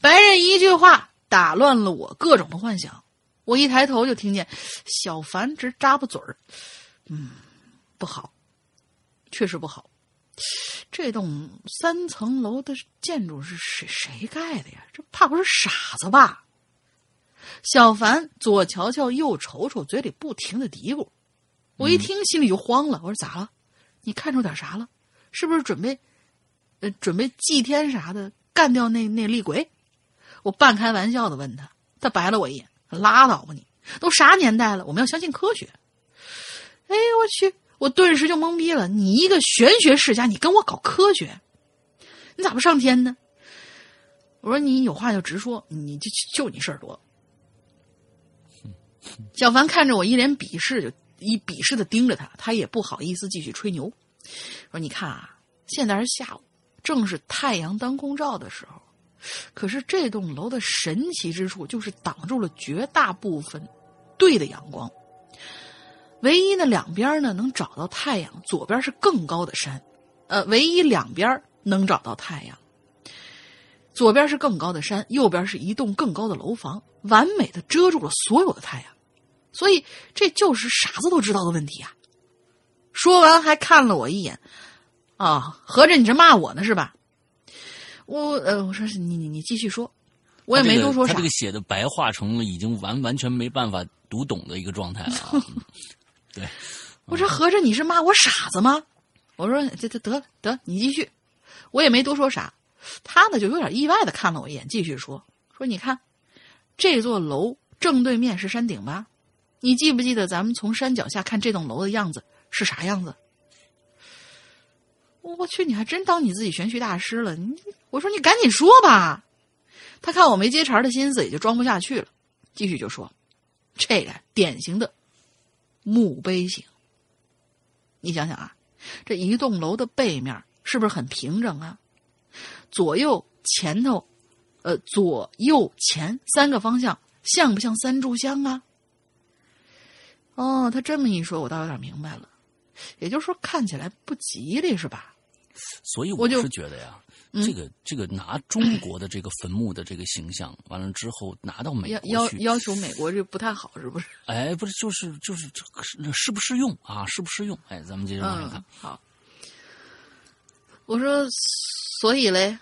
白人一句话打乱了我各种的幻想。我一抬头就听见小凡直咂巴嘴儿，嗯，不好，确实不好。这栋三层楼的建筑是谁谁盖的呀？这怕不是傻子吧？小凡左瞧瞧右瞅瞅，嘴里不停的嘀咕。我一听心里就慌了，我说咋了？你看出点啥了？是不是准备，呃，准备祭天啥的干掉那那厉鬼？我半开玩笑的问他，他白了我一眼，拉倒吧你！都啥年代了，我们要相信科学。哎，我去！我顿时就懵逼了。你一个玄学世家，你跟我搞科学，你咋不上天呢？我说你有话就直说，你就就你事儿多。小凡看着我一脸鄙视，就一鄙视的盯着他，他也不好意思继续吹牛，说：“你看啊，现在是下午，正是太阳当空照的时候。可是这栋楼的神奇之处就是挡住了绝大部分对的阳光，唯一的两边呢能找到太阳，左边是更高的山，呃，唯一两边能找到太阳。左边是更高的山，右边是一栋更高的楼房，完美的遮住了所有的太阳。所以这就是傻子都知道的问题啊！说完还看了我一眼，啊，合着你这骂我呢是吧？我呃，我说是你你你继续说，我也没多说啥。他这个写的白话成了已经完完全没办法读懂的一个状态了、对，我说合着你是骂我傻子吗？我说这这得得，你继续。我也没多说啥，他呢就有点意外的看了我一眼，继续说说你看，这座楼正对面是山顶吧？你记不记得咱们从山脚下看这栋楼的样子是啥样子？我去，你还真当你自己玄学大师了？你我说你赶紧说吧。他看我没接茬的心思，也就装不下去了，继续就说：“这个典型的墓碑形。你想想啊，这一栋楼的背面是不是很平整啊？左右前头，呃，左右前三个方向像不像三炷香啊？哦，他这么一说，我倒有点明白了。也就是说，看起来不吉利是吧？所以我就是觉得呀，嗯这个这个拿中国的这个坟墓的这个形象，完了之后拿到美要要要求美国这不太好，是不是？哎，不是，就是就是这个适适不适用啊？适不适用？哎，咱们接着往下看嗯。，好。我说，所以嘞，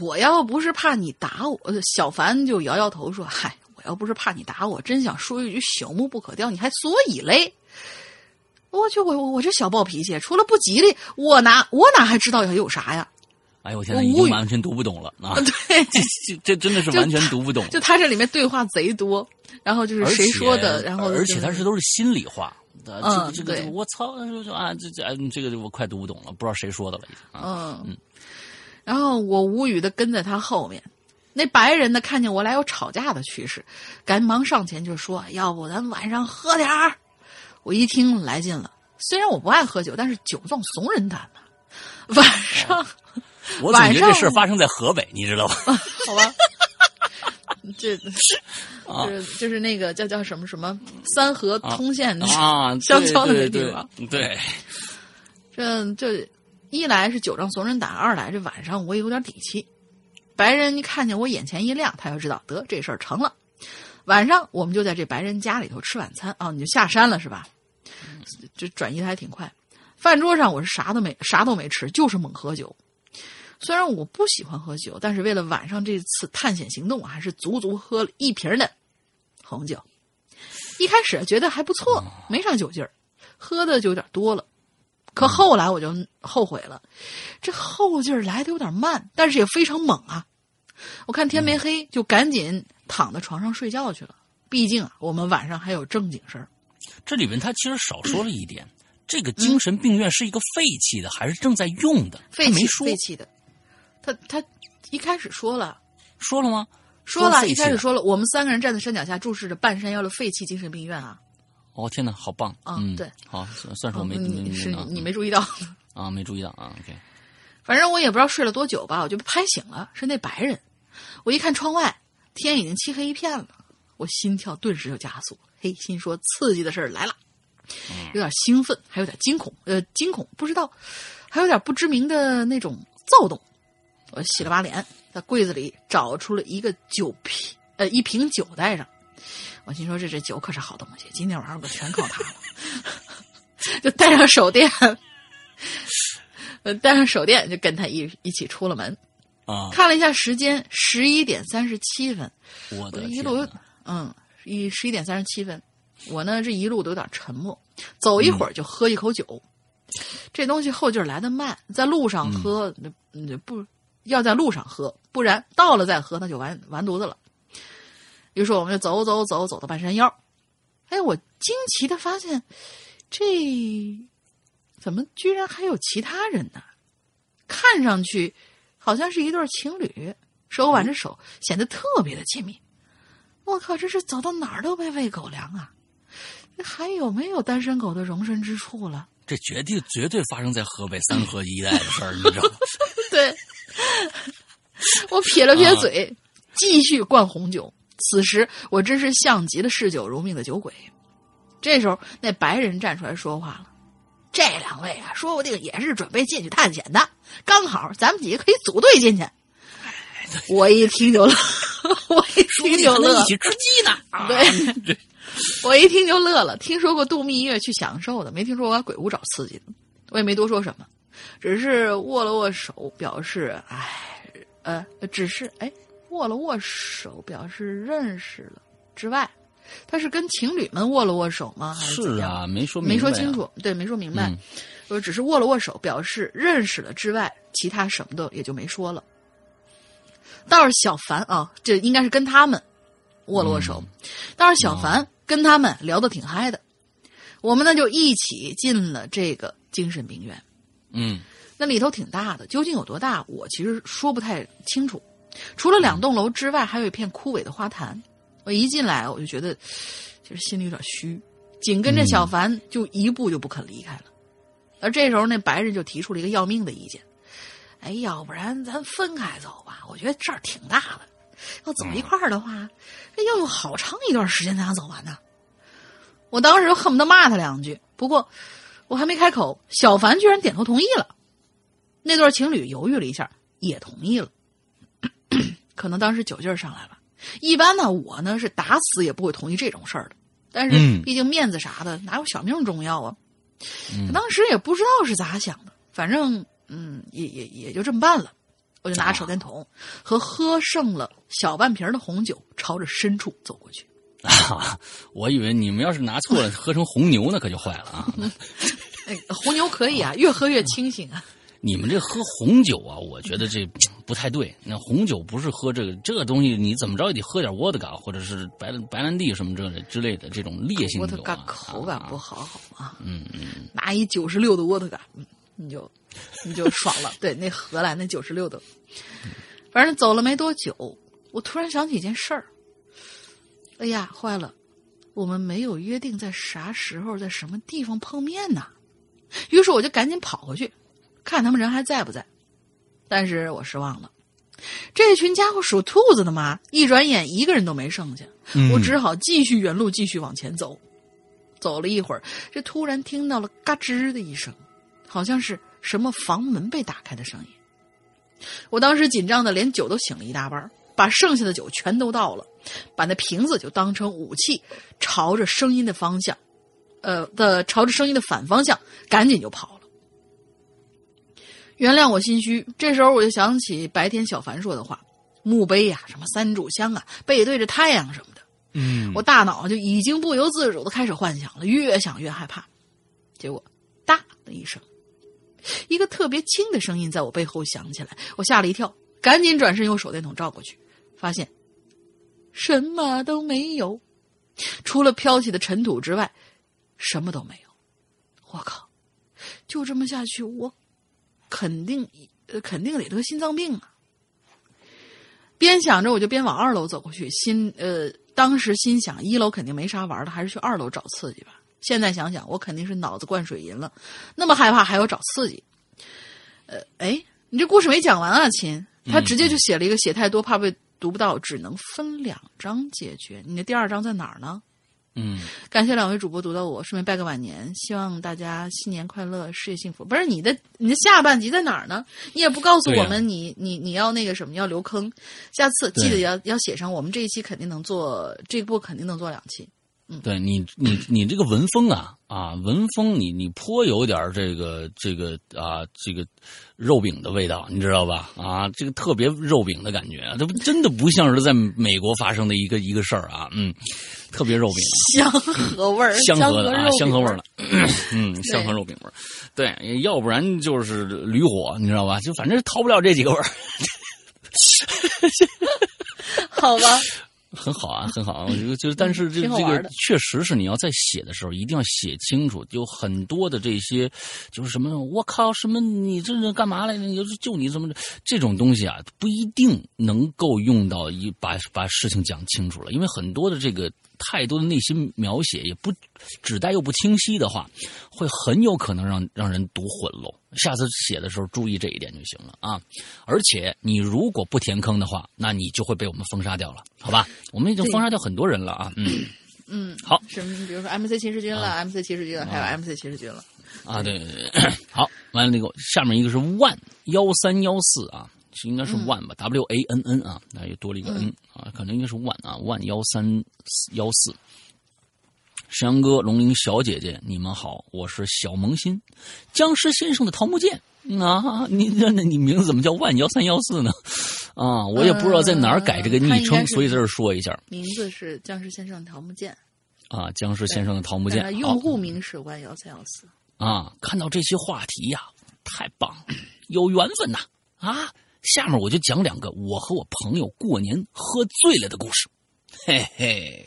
我要不是怕你打我，呃小凡就摇摇头说：“嗨，我要不是怕你打我，真想说一句朽木不可雕，你还所以嘞？”我去，我我我这小暴脾气，除了不吉利，我哪我哪还知道要有啥呀？哎呦我天哪，我无语已经完全读不懂了 啊！对，这这这真的是完全读不懂。就他这里面对话贼多，然后就是谁说的，然后而且他是都是心里话。呃这个嗯这个，这对个我操！啊，这这哎这个我快读不懂了，不知道谁说的了已经啊。嗯，然后我无语的跟在他后面。那白人呢，看见我俩有吵架的趋势，赶忙上前就说：“要不咱晚上喝点儿？”我一听来劲了，虽然我不爱喝酒，但是酒壮怂人胆呐。晚上，我总觉得这事发生在河北，你知道吧？好吧，这是就是那个叫叫什么什么三河通县啊，香蕉的那地方。对对，这这一来是酒壮怂人胆，二来这晚上我也有点底气。白人一看见我眼前一亮，他就知道得这事儿成了。晚上我们就在这白人家里头吃晚餐啊，你就下山了是吧？这转移的还挺快。饭桌上我是啥都没啥都没吃，就是猛喝酒。虽然我不喜欢喝酒，但是为了晚上这次探险行动，我还是足足喝了一瓶的红酒。一开始觉得还不错，没啥酒劲儿，喝的就有点多了。可后来我就后悔了，这后劲儿来的有点慢，但是也非常猛啊！我看天没黑，就赶紧躺在床上睡觉去了。毕竟啊，我们晚上还有正经事儿。这里面他其实少说了一点，这个精神病院是一个废弃的，还是正在用的？废弃没说废弃的，他他一开始说了，说了吗？说了，一开始说了，我们三个人站在山脚下，注视着半山腰的废弃精神病院啊。哦天哪，好棒！啊嗯，对，好，算算是我没嗯你是啊你没注意到，啊没注意到啊。OK，反正我也不知道睡了多久吧，我就被拍醒了，是那白人。我一看窗外，天已经漆黑一片了，我心跳顿时就加速。嘿，心说刺激的事儿来了，有点兴奋，还有点惊恐，呃，惊恐不知道，还有点不知名的那种躁动。我洗了把脸，在柜子里找出了一个酒瓶，呃，一瓶酒带上。我心说这这酒可是好东西，今天晚上可全靠它了。就带上手电，呃，带上手电就跟他一一起出了门。啊，看了一下时间，十一点三十七分。我的一路天，嗯，一十一点三十七分，我呢这一路都有点沉默，走一会儿就喝一口酒。这东西后劲儿来的慢，在路上喝，那、那不要在路上喝，不然到了再喝那就完完犊子了。于是我们就走走走走到半山腰，哎，我惊奇的发现，这怎么居然还有其他人呢？看上去好像是一对情侣，手挽着手，显得特别的亲密。我靠，这是走到哪儿都被喂狗粮啊！这还有没有单身狗的容身之处了？这绝对绝对发生在河北三河一带的事儿，你知道吗？对，我撇了撇嘴，继续灌红酒。此时我真是像极了嗜酒如命的酒鬼。这时候，那白人站出来说话了：“这两位啊，说不定也是准备进去探险的，刚好咱们几个可以组队进去。”我一听就乐，我一听就乐一，起吃鸡呢。啊对 我一听就乐了。听说过度蜜月去享受的，没听说过鬼屋找刺激的。我也没多说什么，只是握了握手，表示哎，呃，只是哎，握了握手，表示认识了。之外，他是跟情侣们握了握手吗？还是啊，没说明没说清楚，对，没说明白嗯。只是握了握手，表示认识了之外，其他什么的也就没说了。倒是小凡啊，这应该是跟他们握了握手。倒是小凡跟他们聊得挺嗨的，我们呢就一起进了这个精神病院。嗯那里头挺大的，究竟有多大，我其实说不太清楚。除了两栋楼之外，还有一片枯萎的花坛。我一进来，我就觉得就是心里有点虚，紧跟着小凡就一步就不肯离开了。而这时候，那白人就提出了一个要命的意见：“哎，要不然咱分开走吧？我觉得这儿挺大的，要走一块儿的话，那要用好长一段时间才能走完呢。”我当时恨不得骂他两句，不过我还没开口，小凡居然点头同意了。那对情侣犹豫了一下，也同意了。可能当时酒劲儿上来了。一般呢，我呢是打死也不会同意这种事儿的。但是嗯毕竟面子啥的，哪有小命重要啊？可当时也不知道是咋想的，反正嗯，也也也就这么办了。我就拿着手电筒和喝剩了小半瓶的红酒，朝着深处走过去。啊，我以为你们要是拿错了，喝成红牛那可就坏了啊！哎，红牛可以啊，越喝越清醒啊。你们这喝红酒啊，我觉得这不太对。那红酒不是喝这个这个东西，你怎么着也得喝点沃德嘎或者是白白兰地什么这之类的这种烈性酒、啊。沃特嘎口感不好，好吗？嗯嗯，拿一九十六的沃特嘎，嗯你就你就爽了。对，那荷兰那九十六的，反正走了没多久，我突然想起一件事儿。哎呀，坏了，我们没有约定在啥时候在什么地方碰面呢。于是我就赶紧跑回去，看他们人还在不在。但是我失望了，这群家伙属兔子的嘛，一转眼一个人都没剩下。我只好继续原路继续往前走。走了一会儿，这突然听到了嘎吱的一声，好像是什么房门被打开的声音。我当时紧张的连酒都醒了一大半，把剩下的酒全都倒了，把那瓶子就当成武器，朝着声音的方向，呃的朝着声音的反方向，赶紧就跑了。原谅我心虚，这时候我就想起白天小凡说的话：墓碑呀、什么三炷香啊，背对着太阳什么的。嗯，我大脑就已经不由自主的开始幻想了，越想越害怕。结果，哒的一声，一个特别轻的声音在我背后响起来，我吓了一跳，赶紧转身用手电筒照过去，发现什么都没有，除了飘起的尘土之外，什么都没有。我靠！就这么下去，我肯定呃肯定得得心脏病啊！边想着，我就边往二楼走过去，心呃，当时心想，一楼肯定没啥玩的，还是去二楼找刺激吧。现在想想，我肯定是脑子灌水银了，那么害怕还要找刺激。呃，哎，你这故事没讲完啊，亲，他直接就写了一个写太多怕被读不到，只能分两章解决。你的第二章在哪儿呢？嗯，感谢两位主播读到我，顺便拜个晚年，希望大家新年快乐，事业幸福。不是你的，你的下半集在哪儿呢？你也不告诉我们你，你你要那个什么，要留坑。下次记得要要写上，我们这一期肯定能做，这部肯定能做两期。对你，你你这个文风啊啊，文风你你颇有点这个这个啊这个肉饼的味道，你知道吧？啊，这个特别肉饼的感觉，这不真的不像是在美国发生的一个一个事儿啊，嗯，特别肉饼。香河味儿，香河的啊，香河味儿的，嗯，香河肉饼味儿，对，要不然就是驴火，你知道吧？就反正逃不了这几个味儿，好吧？很好啊，很好啊。我觉得就是，但是这这个确实是你要在写的时候一定要写清楚，有很多的这些就是什么，我靠，什么你这是干嘛来着？你就是就你怎么着这种东西啊，不一定能够用到一把把事情讲清楚了，因为很多的这个太多的内心描写也不指代又不清晰的话，会很有可能让让人读混喽。下次写的时候注意这一点就行了啊！而且你如果不填坑的话，那你就会被我们封杀掉了，好吧？我们已经封杀掉很多人了啊！嗯 嗯，好什么？比如说 MC 骑士军了、MC 骑士军了，还有 MC 骑士军了。啊，对对对，好，完了那个下面一个是万幺三幺四啊，是应该是万吧、w A N N 啊，那又多了一个 N、啊，可能应该是万啊，万幺三幺四。山羊哥、龙鳞小姐姐，你们好，我是小萌新，僵尸先生的桃木剑啊，你那那你名字怎么叫万幺三幺四呢？啊，我也不知道在哪儿改这个昵称，所以在这儿说一下名字是僵尸先生桃木剑，啊，僵尸先生的桃木剑，用户名是万幺三幺四。啊，看到这些话题呀、太棒了，有缘分呐！啊，下面我就讲两个我和我朋友过年喝醉了的故事。嘿嘿，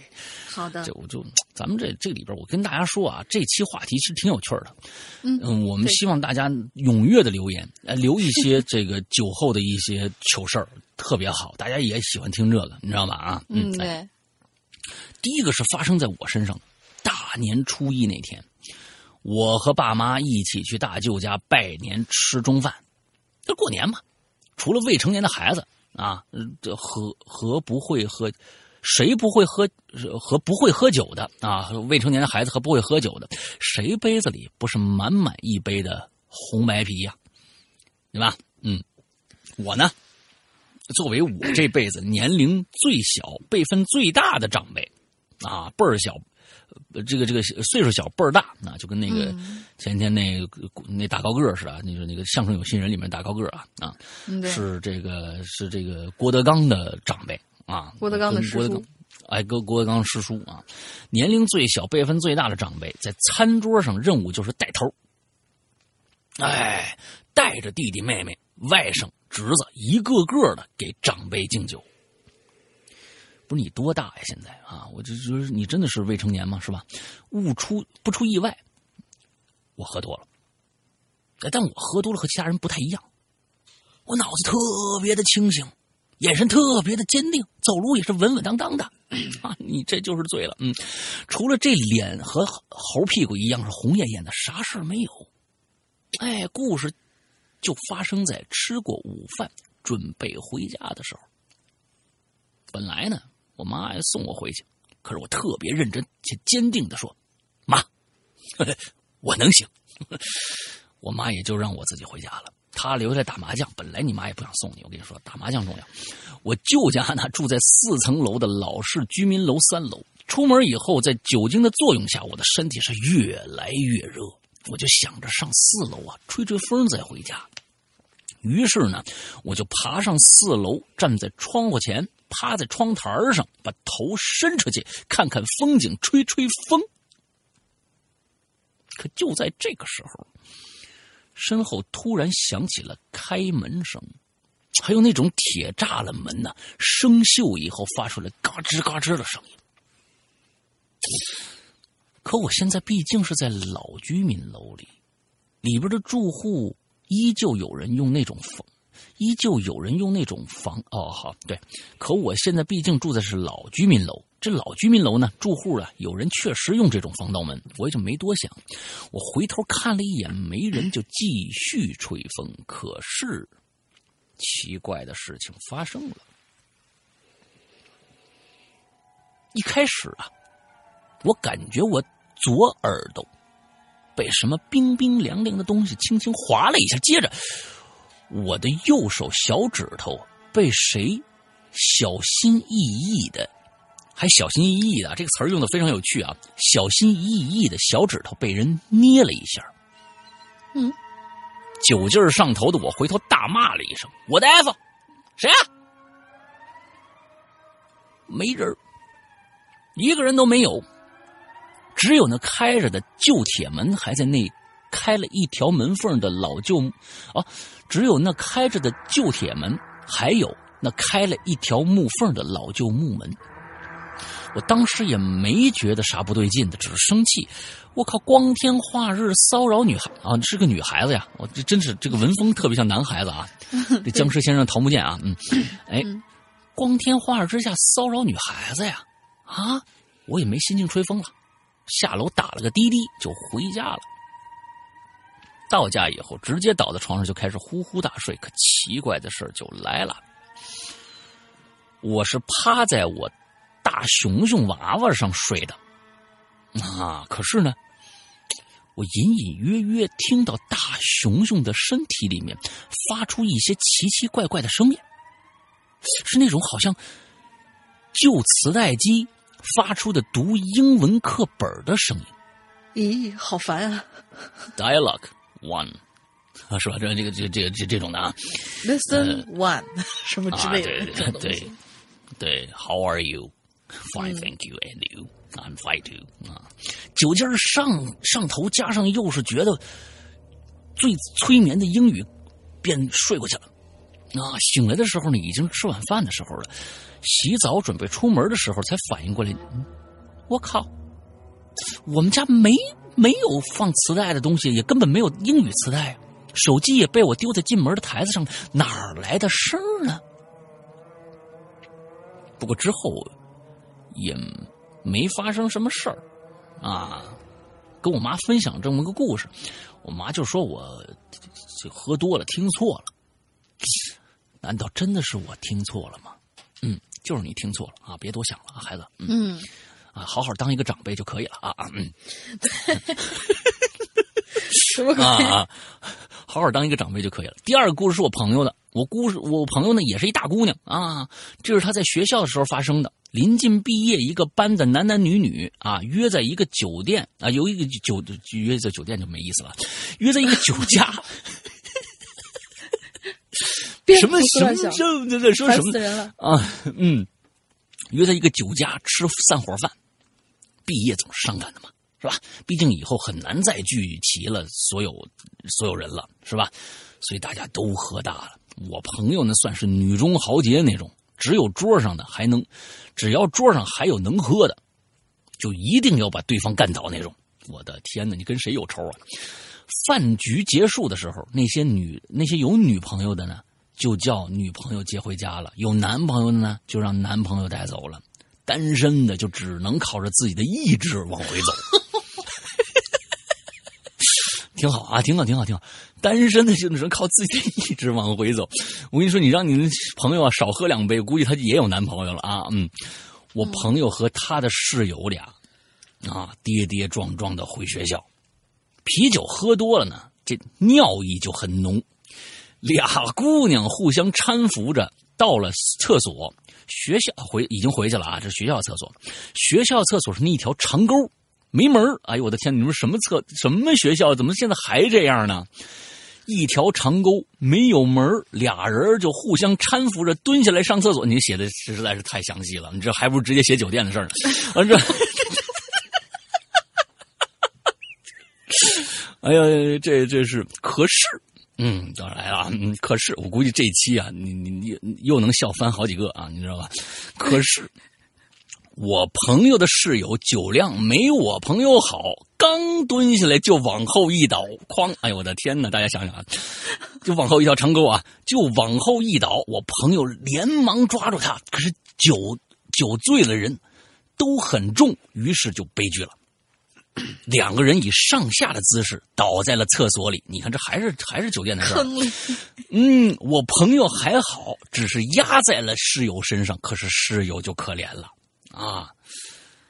好的这，我就咱们这这里边，我跟大家说啊，这期话题是挺有趣的。嗯我们希望大家踊跃的留言，呃，留一些 这个酒后的一些糗事儿，特别好，大家也喜欢听这个，你知道吧？啊，嗯，第一个是发生在我身上，大年初一那天，我和爸妈一起去大舅家拜年吃中饭。这过年嘛，除了未成年的孩子啊，这和和不会喝，谁不会喝和不会喝酒的啊，未成年的孩子和不会喝酒的，谁杯子里不是满满一杯的红白啤呀、对吧？嗯，我呢，作为我这辈子年龄最小、辈分最大的长辈，啊，辈儿小，这个这个岁数小，辈儿大，啊，就跟那个前天那个那大高个儿似的，那个那个相声有新人里面大高个儿啊啊，是这个是这个郭德纲的长辈啊，郭德纲的师叔跟郭德纲。哎，郭郭德纲师叔啊，年龄最小、辈分最大的长辈，在餐桌上任务就是带头。哎，带带着弟弟妹妹、外甥、侄子，一个个的给长辈敬酒。不是你多大呀？现在啊，我就就是你真的是未成年吗？是吧？误出不出意外，我喝多了。但我喝多了和其他人不太一样，我脑子特别的清醒，眼神特别的坚定，走路也是稳稳当当的。啊，你这就是醉了。嗯，除了这脸和猴屁股一样是红艳艳的，啥事儿没有。哎，故事就发生在吃过午饭准备回家的时候。本来呢。我妈要送我回去，可是我特别认真且坚定的说：“妈，我能行。”我妈也就让我自己回家了。她留下来打麻将。本来你妈也不想送你，我跟你说，打麻将重要。我舅家呢住在四层楼的老式居民楼三楼。出门以后，在酒精的作用下，我的身体是越来越热。我就想着上四楼啊，吹吹风再回家。于是呢，我就爬上四楼，站在窗户前。趴在窗台上，把头伸出去看看风景，吹吹风。可就在这个时候，身后突然响起了开门声，还有那种铁栅栏门呢生锈以后发出来嘎吱嘎吱的声音。可我现在毕竟是在老居民楼里，里边的住户依旧有人用那种风。依旧有人用那种房哦，好对，可我现在毕竟住的是老居民楼，这老居民楼呢，住户啊，有人确实用这种防盗门，我也就没多想。我回头看了一眼，没人，就继续吹风。可是，奇怪的事情发生了。一开始啊，我感觉我左耳朵被什么冰冰凉凉的东西轻轻划了一下，接着。我的右手小指头被谁小心翼翼的，还小心翼翼的，这个词儿用的非常有趣啊！小心翼翼的小指头被人捏了一下。嗯，酒劲儿上头的我回头大骂了一声：“我的 F，谁啊？”没人，一个人都没有，只有那开着的旧铁门还在那。开了一条门缝的老旧，啊，只有那开着的旧铁门，还有那开了一条木缝的老旧木门。我当时也没觉得啥不对劲的，只是生气。我靠，光天化日骚扰女孩啊，是个女孩子呀！我这真是这个文风特别像男孩子啊。这僵尸先生桃木剑啊，嗯，哎，光天化日之下骚扰女孩子呀，啊，我也没心情吹风了，下楼打了个滴滴就回家了。到家以后，直接倒在床上就开始呼呼大睡。可奇怪的事就来了，我是趴在我大熊熊娃娃上睡的啊！可是呢，我隐隐约约听到大熊熊的身体里面发出一些奇奇怪怪的声音，是那种好像旧磁带机发出的读英文课本的声音。咦，好烦啊！Dialogue。One，啊，是吧？这这个这这这这种的啊，Listen one，什么之类的，对对对，How are you? Fine, thank you. And you? I'm fine too. 啊，酒劲儿上上头，加上又是觉得最催眠的英语，便睡过去了。啊，醒来的时候呢，已经吃晚饭的时候了。洗澡准备出门的时候，才反应过来，我靠，我们家没。没有放磁带的东西，也根本没有英语磁带，手机也被我丢在进门的台子上，哪儿来的声儿呢？不过之后也没发生什么事儿啊。跟我妈分享这么个故事，我妈就说我就喝多了，听错了。难道真的是我听错了吗？嗯，就是你听错了啊！别多想了啊，孩子。嗯。啊，好好当一个长辈就可以了啊啊嗯，什么啊啊，好好当一个长辈就可以了。第二个故事是我朋友的，我故事我朋友呢也是一大姑娘啊，这是她在学校的时候发生的。临近毕业，一个班的男男女女啊约在一个酒店啊，有一个酒约在酒店就没意思了，约在一个酒家。什么什么这这说什么啊？嗯，约在一个酒家吃散伙饭。毕业总是伤感的嘛，是吧？毕竟以后很难再聚齐了所有所有人了，是吧？所以大家都喝大了。我朋友呢，算是女中豪杰那种，只有桌上的还能，只要桌上还有能喝的，就一定要把对方干倒那种。我的天哪，你跟谁有仇啊？饭局结束的时候，那些女那些有女朋友的呢，就叫女朋友接回家了；有男朋友的呢，就让男朋友带走了。单身的就只能靠着自己的意志往回走。挺好啊，挺好，挺好，挺好。单身的就只能靠自己的意志往回走。我跟你说，你让你的朋友啊少喝两杯，估计他也有男朋友了啊。嗯，我朋友和他的室友俩啊，跌跌撞撞的回学校。啤酒喝多了呢，这尿意就很浓。俩姑娘互相搀扶着到了厕所，学校回已经回去了啊，这是学校厕所。学校厕所是那一条长沟。没门哎呦我的天！你们什么厕什么学校？怎么现在还这样呢？一条长沟没有门俩人就互相搀扶着蹲下来上厕所。你写的实在是太详细了，你这还不如直接写酒店的事呢。啊 这，哎呀，这这是可是，嗯，当然来了，可是我估计这期啊，你你你又能笑翻好几个啊，你知道吧？可是。我朋友的室友酒量没我朋友好，刚蹲下来就往后一倒，哐！哎呦我的天哪！大家想想啊，就往后一条长沟啊，就往后一倒。我朋友连忙抓住他，可是酒酒醉了，人都很重，于是就悲剧了。两个人以上下的姿势倒在了厕所里。你看，这还是还是酒店的事儿。嗯，我朋友还好，只是压在了室友身上，可是室友就可怜了。啊，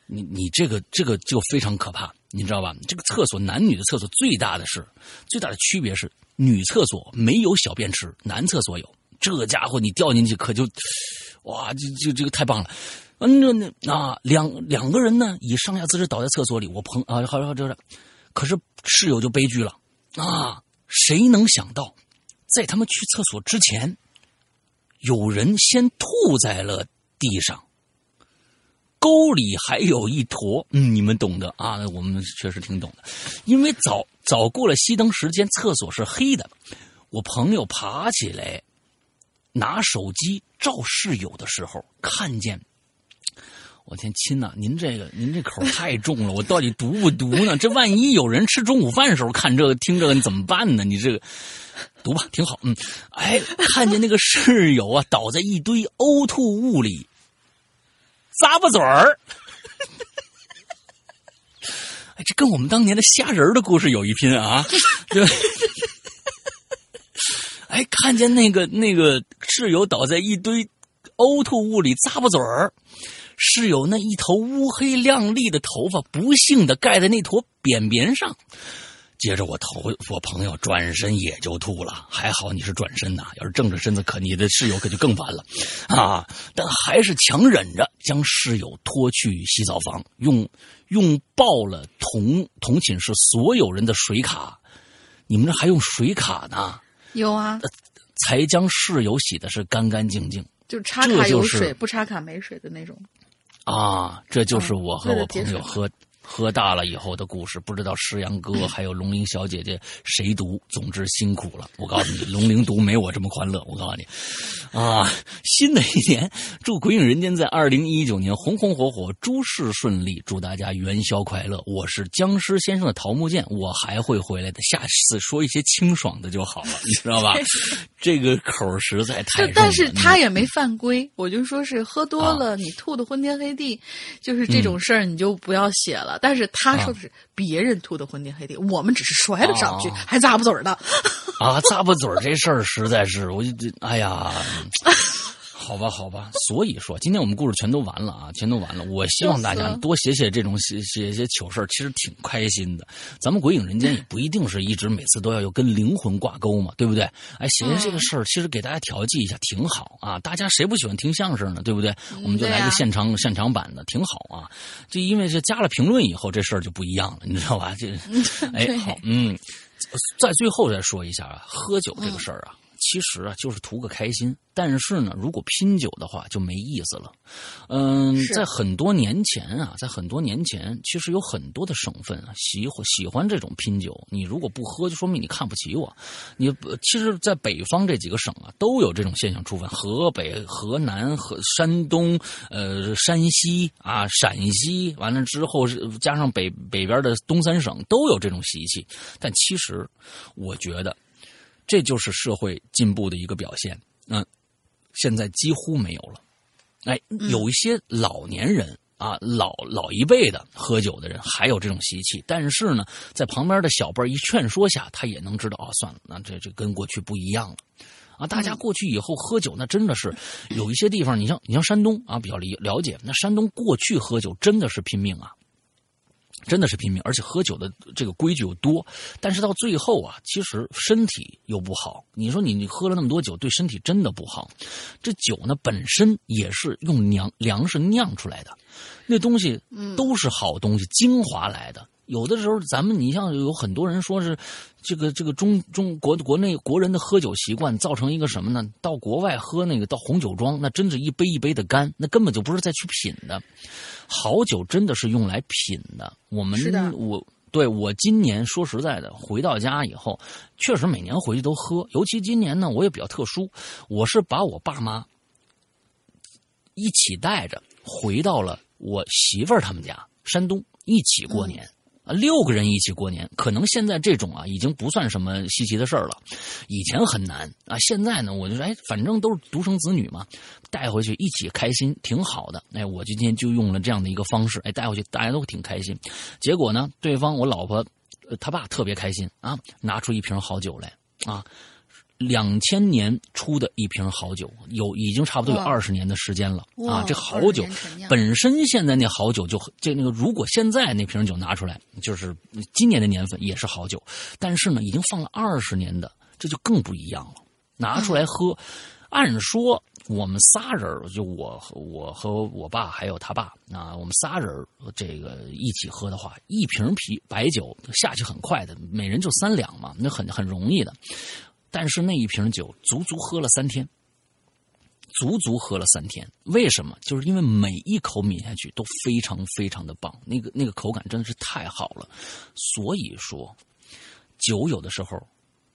你你这个这个就非常可怕，你知道吧？这个厕所男女的厕所最大的是最大的区别是，女厕所没有小便池，男厕所有。这家伙你掉进去可就，哇，就就这个太棒了。嗯，那那啊，两两个人呢以上下姿势倒在厕所里，我朋啊，好好这这，可是室友就悲剧了啊！谁能想到，在他们去厕所之前，有人先吐在了地上。沟里还有一坨，嗯，你们懂的啊，我们确实挺懂的。因为早早过了熄灯时间，厕所是黑的。我朋友爬起来拿手机照室友的时候，看见，我天亲呐，您这个您这口太重了，我到底毒不毒呢？这万一有人吃中午饭的时候看这个听这个，你怎么办呢？你这个读吧，挺好。嗯，哎，看见那个室友啊，倒在一堆呕吐物里。咂巴嘴儿，哎，这跟我们当年的虾仁的故事有一拼啊！对，哎，看见那个那个室友倒在一堆呕吐物里咂巴嘴儿，室友那一头乌黑亮丽的头发不幸的盖在那坨便便上。接着我头我朋友转身也就吐了，还好你是转身呐，要是正着身子，可你的室友可就更烦了，啊！但还是强忍着将室友拖去洗澡房，用用爆了同同寝室所有人的水卡，你们这还用水卡呢？有啊，才将室友洗的是干干净净，就插卡有水，不插卡没水的那种。啊，这就是我和我朋友喝。喝大了以后的故事，不知道石阳哥还有龙玲小姐姐谁读。总之辛苦了，我告诉你，龙玲读没我这么欢乐。我告诉你，啊，新的一年，祝《鬼影人间》在二零一九年红红火火，诸事顺利，祝大家元宵快乐。我是僵尸先生的桃木剑，我还会回来的。下次说一些清爽的就好了，你知道吧？这个口实在太……但是他也没犯规，我就说是喝多了，你吐的昏天黑地，就是这种事儿，你就不要写了。但是他说的是别人吐的昏天黑地，我们只是摔了上去，还咂巴嘴儿呢。啊，咂巴嘴儿这事儿实在是，我就这，哎呀。好吧，好吧，所以说今天我们故事全都完了啊，全都完了。我希望大家多写写这种写写些糗事其实挺开心的。咱们鬼影人间也不一定是一直每次都要有跟灵魂挂钩嘛，对不对？哎，写写这个事儿，其实给大家调剂一下挺好啊。大家谁不喜欢听相声呢？对不对？我们就来个现场现场版的，挺好啊。就因为是加了评论以后，这事儿就不一样了，你知道吧？这哎好，嗯，在最后再说一下啊，喝酒这个事儿啊。其其实啊就是图个开心。但是呢，如果拼酒的话就没意思了。嗯，在很多年前啊，在很多年前，其实有很多的省份啊喜欢喜欢这种拼酒。你如果不喝，就说明你看不起我。你其实，在北方这几个省啊，都有这种现象出现：河北、河南、和山东、呃山西啊、陕西，完了之后加上北北边的东三省都有这种习气。但其实，我觉得这就是社会进步的一个表现。嗯，现在几乎没有了。哎，有一些老年人啊，老老一辈的喝酒的人还有这种习气，但是呢，在旁边的小辈一劝说下，他也能知道哦，算了，那这这跟过去不一样了。啊，大家过去以后喝酒，那真的是有一些地方，你像你像山东啊，比较了了解，那山东过去喝酒真的是拼命啊，真的是拼命，而且喝酒的这个规矩又多，但是到最后啊，其实身体又不好。你说你你喝了那么多酒，对身体真的不好。这酒呢本身也是用粮粮食酿出来的，那东西都是好东西，精华来的。有的时候，咱们你像有很多人说是这个这个中中国国内国人的喝酒习惯造成一个什么呢？到国外喝那个到红酒庄，那真是一杯一杯的干，那根本就不是再去品的。好酒真的是用来品的。我们我对我今年说实在的，回到家以后，确实每年回去都喝。尤其今年呢，我也比较特殊，我是把我爸妈一起带着回到了我媳妇儿他们家山东，一起过年。啊，六个人一起过年，可能现在这种啊已经不算什么稀奇的事儿了，以前很难啊。现在呢，我就说，哎，反正都是独生子女嘛，带回去一起开心，挺好的。哎，我今天就用了这样的一个方式，哎，带回去大家都挺开心。结果呢，对方我老婆，呃他爸特别开心啊，拿出一瓶好酒来啊。两千年出的一瓶好酒，有已经差不多有哇二十年的时间了啊！这好酒20年陈酿本身现在那好酒就就那个，如果现在那瓶酒拿出来，就是今年的年份也是好酒，但是呢，已经放了二十年的，这就更不一样了。拿出来喝，按说我们仨人儿，就我我和我爸还有他爸啊，我们仨人儿这个一起喝的话，一瓶啤白酒下去很快的，每人就三两嘛，那很很容易的。但是那一瓶酒足足喝了三天，足足喝了三天。为什么？就是因为每一口抿下去都非常非常的棒，那个那个口感真的是太好了。所以说，酒有的时候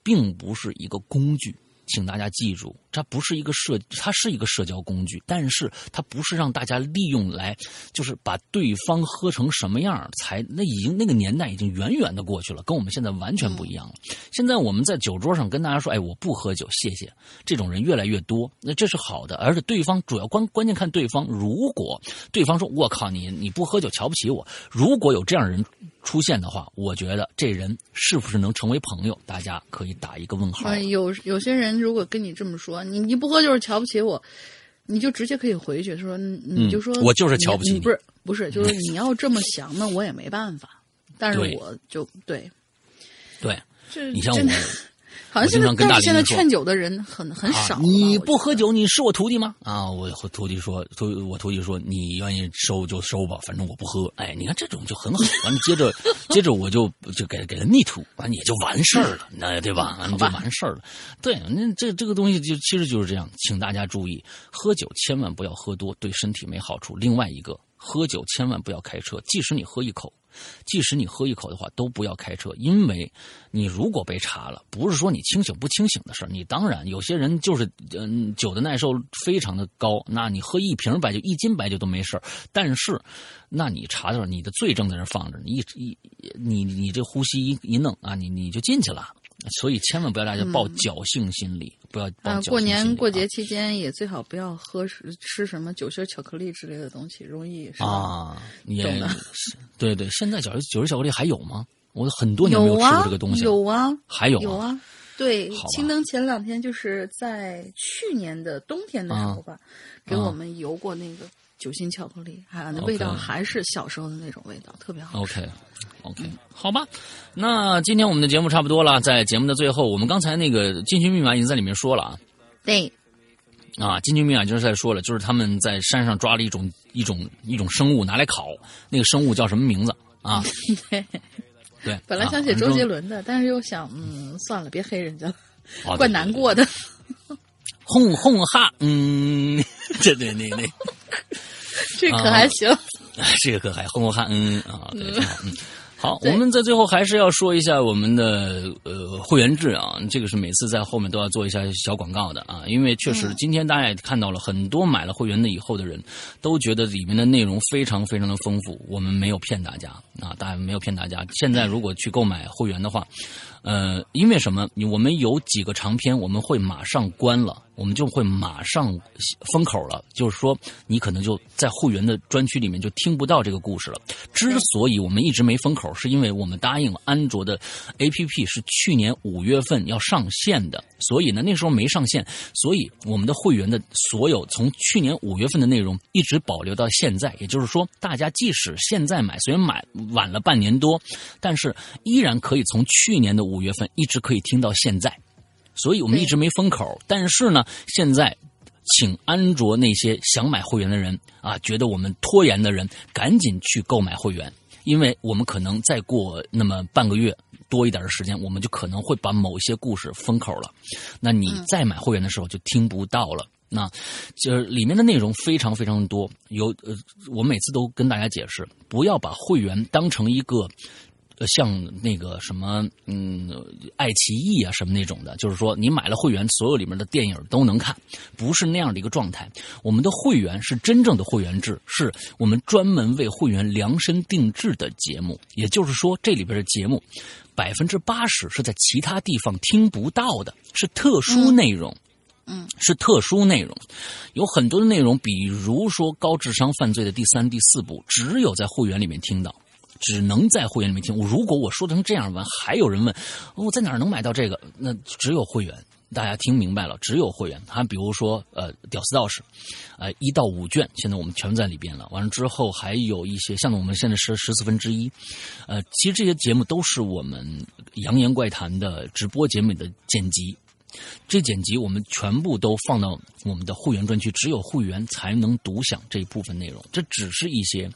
并不是一个工具。请大家记住，它不是一个社，它是一个社交工具，但是它不是让大家利用来，就是把对方喝成什么样才，那已经那个年代已经远远的过去了，跟我们现在完全不一样了。现在我们在酒桌上跟大家说，哎，我不喝酒，谢谢。这种人越来越多，那这是好的，而且对方主要关关键看对方，如果对方说我靠你你不喝酒瞧不起我，如果有这样人出现的话，我觉得这人是不是能成为朋友，大家可以打一个问号。啊，有有些人如果跟你这么说，你你不喝就是瞧不起我，你就直接可以回去说，你你就说、嗯我就是瞧不起你你不是不是，就是你要这么想，那我也没办法。但是我就对，对，这你像我好像现在但是现在劝酒的人很很少、啊。你不喝，酒，你是我徒弟吗？啊，我徒弟说，徒我徒弟说，你愿意收就收吧，反正我不喝。哎，你看这种就很好。完了，接着接着我就就给给他逆徒，完了也就完事儿了，那对吧？完了就完事儿了。对，那这这个东西就其实就是这样，请大家注意，喝酒千万不要喝多，对身体没好处。另外一个，喝酒千万不要开车，即使你喝一口。即使你喝一口的话，都不要开车，因为你如果被查了，不是说你清醒不清醒的事儿。你当然有些人就是嗯酒的耐受非常的高，那你喝一瓶白酒、一斤白酒都没事儿。但是，那你查的时候你的罪证在那放着，你一一你你这呼吸一一弄啊，你你就进去了。所以千万不要大家抱侥幸心理，不要抱侥幸心理、啊，过年过啊节期间也最好不要喝吃什么酒心巧克力之类的东西，容易？啊，也对对，现在酒酒心巧克力还有吗？我很多年没有吃过这个东西了。有啊，还有有啊。对青灯前两天就是在去年的冬天的时候吧，给我们邮过那个酒心巧克力，啊，那味道还是小时候的那种味道，特别好吃。OK，OK，、好吧。那今天我们的节目差不多了，在节目的最后，我们刚才那个进军密码已经在里面说了啊。对，啊，进军密码就是在说了，就是他们在山上抓了一种一种一种生物拿来烤，那个生物叫什么名字啊？对，对，本来啊想写周杰。伦的，但是又想，嗯，算了，别黑人家了，怪难过的。轰轰哈，嗯，这对那那，这可还行。这个可还轰轰哈，嗯啊，对，挺好，嗯。好，我们在最后还是要说一下我们的呃会员制啊，这个是每次在后面都要做一下小广告的啊，因为确实今天大家也看到了很多买了会员的以后的人都觉得里面的内容非常非常的丰富，我们没有骗大家啊，大家没有骗大家。现在如果去购买会员的话，呃，因为什么？我们有几个长篇我们会马上关了。我们就会马上封口了，就是说你可能就在会员的专区里面就听不到这个故事了。之所以我们一直没封口，是因为我们答应安卓的 APP 是去年五月份要上线的，所以呢那时候没上线，所以我们的会员的所有从去年五月份的内容一直保留到现在。也就是说，大家即使现在买，虽然买晚了半年多，但是依然可以从去年的五月份一直可以听到现在。所以我们一直没封口，但是呢，现在请安卓那些想买会员的人啊，觉得我们拖延的人，赶紧去购买会员，因为我们可能再过那么半个月多一点的时间，我们就可能会把某些故事封口了。那你再买会员的时候就听不到了。那就是里面的内容非常非常多，有呃，我每次都跟大家解释，不要把会员当成一个。像那个什么，嗯，爱奇艺啊，什么那种的，就是说你买了会员，所有里面的电影都能看，不是那样的一个状态。我们的会员是真正的会员制，是我们专门为会员量身定制的节目。也就是说，这里边的节目百分之八十是在其他地方听不到的，是特殊内容。嗯，是特殊内容，有很多的内容，比如说高智商犯罪的第三、第四部，只有在会员里面听到。只能在会员里面听。我如果我说成这样完，还有人问我在哪儿能买到这个？那只有会员。大家听明白了，只有会员。还比如说，呃，屌丝道士，呃，一到五卷，现在我们全在里边了。完了之后，还有一些像我们现在是十四分之一。呃，其实这些节目都是我们《扬言怪谈》的直播节目的剪辑。这剪辑我们全部都放到我们的会员专区，只有会员才能独享这一部分内容。这只是一些，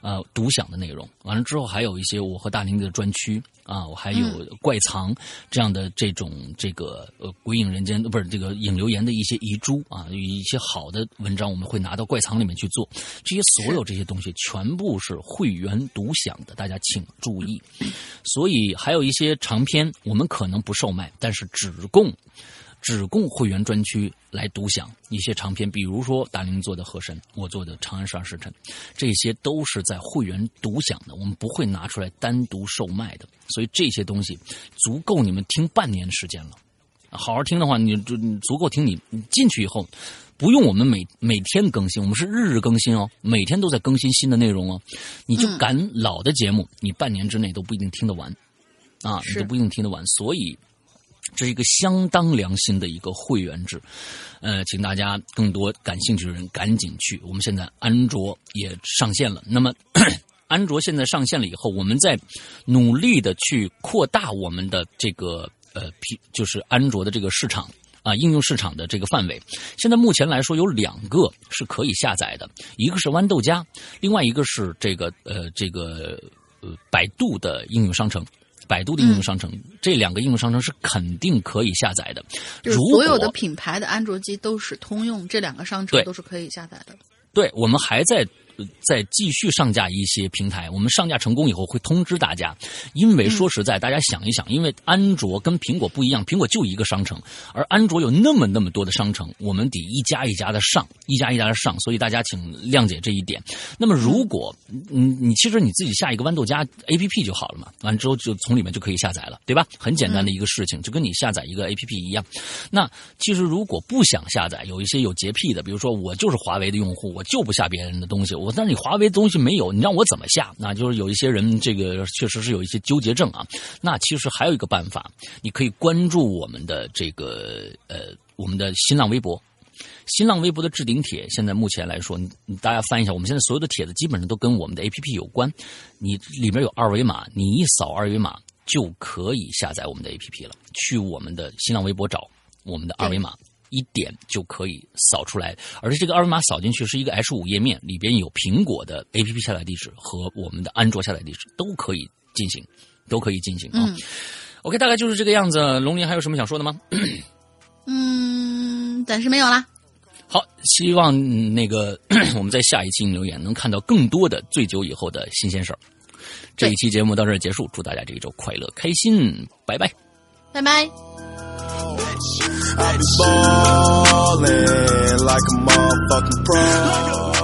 呃，独享的内容。完了之后，还有一些我和大林的专区啊，我还有怪藏这样的这种这个呃鬼影人间不是这个影留言的一些遗珠啊，有一些好的文章我们会拿到怪藏里面去做。这些所有这些东西全部是会员独享的，大家请注意。所以还有一些长篇我们可能不售卖，但是只供。只供会员专区来独享一些长篇，比如说达林做的《河神》，我做的《长安十二时辰》，这些都是在会员独享的，我们不会拿出来单独售卖的。所以这些东西足够你们听半年时间了。好好听的话，你就足够听你进去以后，不用我们每每天更新，我们是日日更新哦，每天都在更新新的内容哦。你就赶老的节目，你半年之内都不一定听得完啊，你都不一定听得完。所以。这是一个相当良心的一个会员制，呃，请大家更多感兴趣的人赶紧去。我们现在安卓也上线了，那么 安卓现在上线了以后，我们在努力的去扩大我们的这个呃，就是安卓的这个市场啊，应用市场的这个范围。现在目前来说有两个是可以下载的，一个是豌豆荚，另外一个是这个呃这个呃百度的应用商城。百度的应用商城，这两个应用商城是肯定可以下载的。如所有的品牌的安卓机都是通用，这两个商城都是可以下载的。对，我们还在。再继续上架一些平台，我们上架成功以后会通知大家。因为说实在，大家想一想，因为安卓跟苹果不一样，苹果就一个商城，而安卓有那么那么多的商城，我们得一家一家的上，一家一家的上，所以大家请谅解这一点。那么如果嗯你其实你自己下一个豌豆荚 A P P 就好了嘛，完之后就从里面就可以下载了，对吧？很简单的一个事情，就跟你下载一个 A P P 一样。那其实如果不想下载，有一些有洁癖的，比如说我就是华为的用户，我就不下别人的东西，我。但是你华为东西没有，你让我怎么下？那就是有一些人，这个确实是有一些纠结症啊。那其实还有一个办法，你可以关注我们的这个呃，我们的新浪微博，新浪微博的置顶帖。现在目前来说，大家翻一下，我们现在所有的帖子基本上都跟我们的 A P P 有关。你里面有二维码，你一扫二维码就可以下载我们的 A P P 了。去我们的新浪微博找我们的二维码。一点就可以扫出来，而且这个二维码扫进去是一个 H 五页面，里边有苹果的 APP 下载地址和我们的安卓下载地址，都可以进行，都可以进行啊。OK，大概就是这个样子。龙鳞还有什么想说的吗？嗯，暂时没有啦。好，希望嗯那个 我们在下一期留言能看到更多的醉酒以后的新鲜事儿。这一期节目到这儿结束，祝大家这一周快乐开心，拜拜。拜拜。I be ballin' like a motherfucking pro.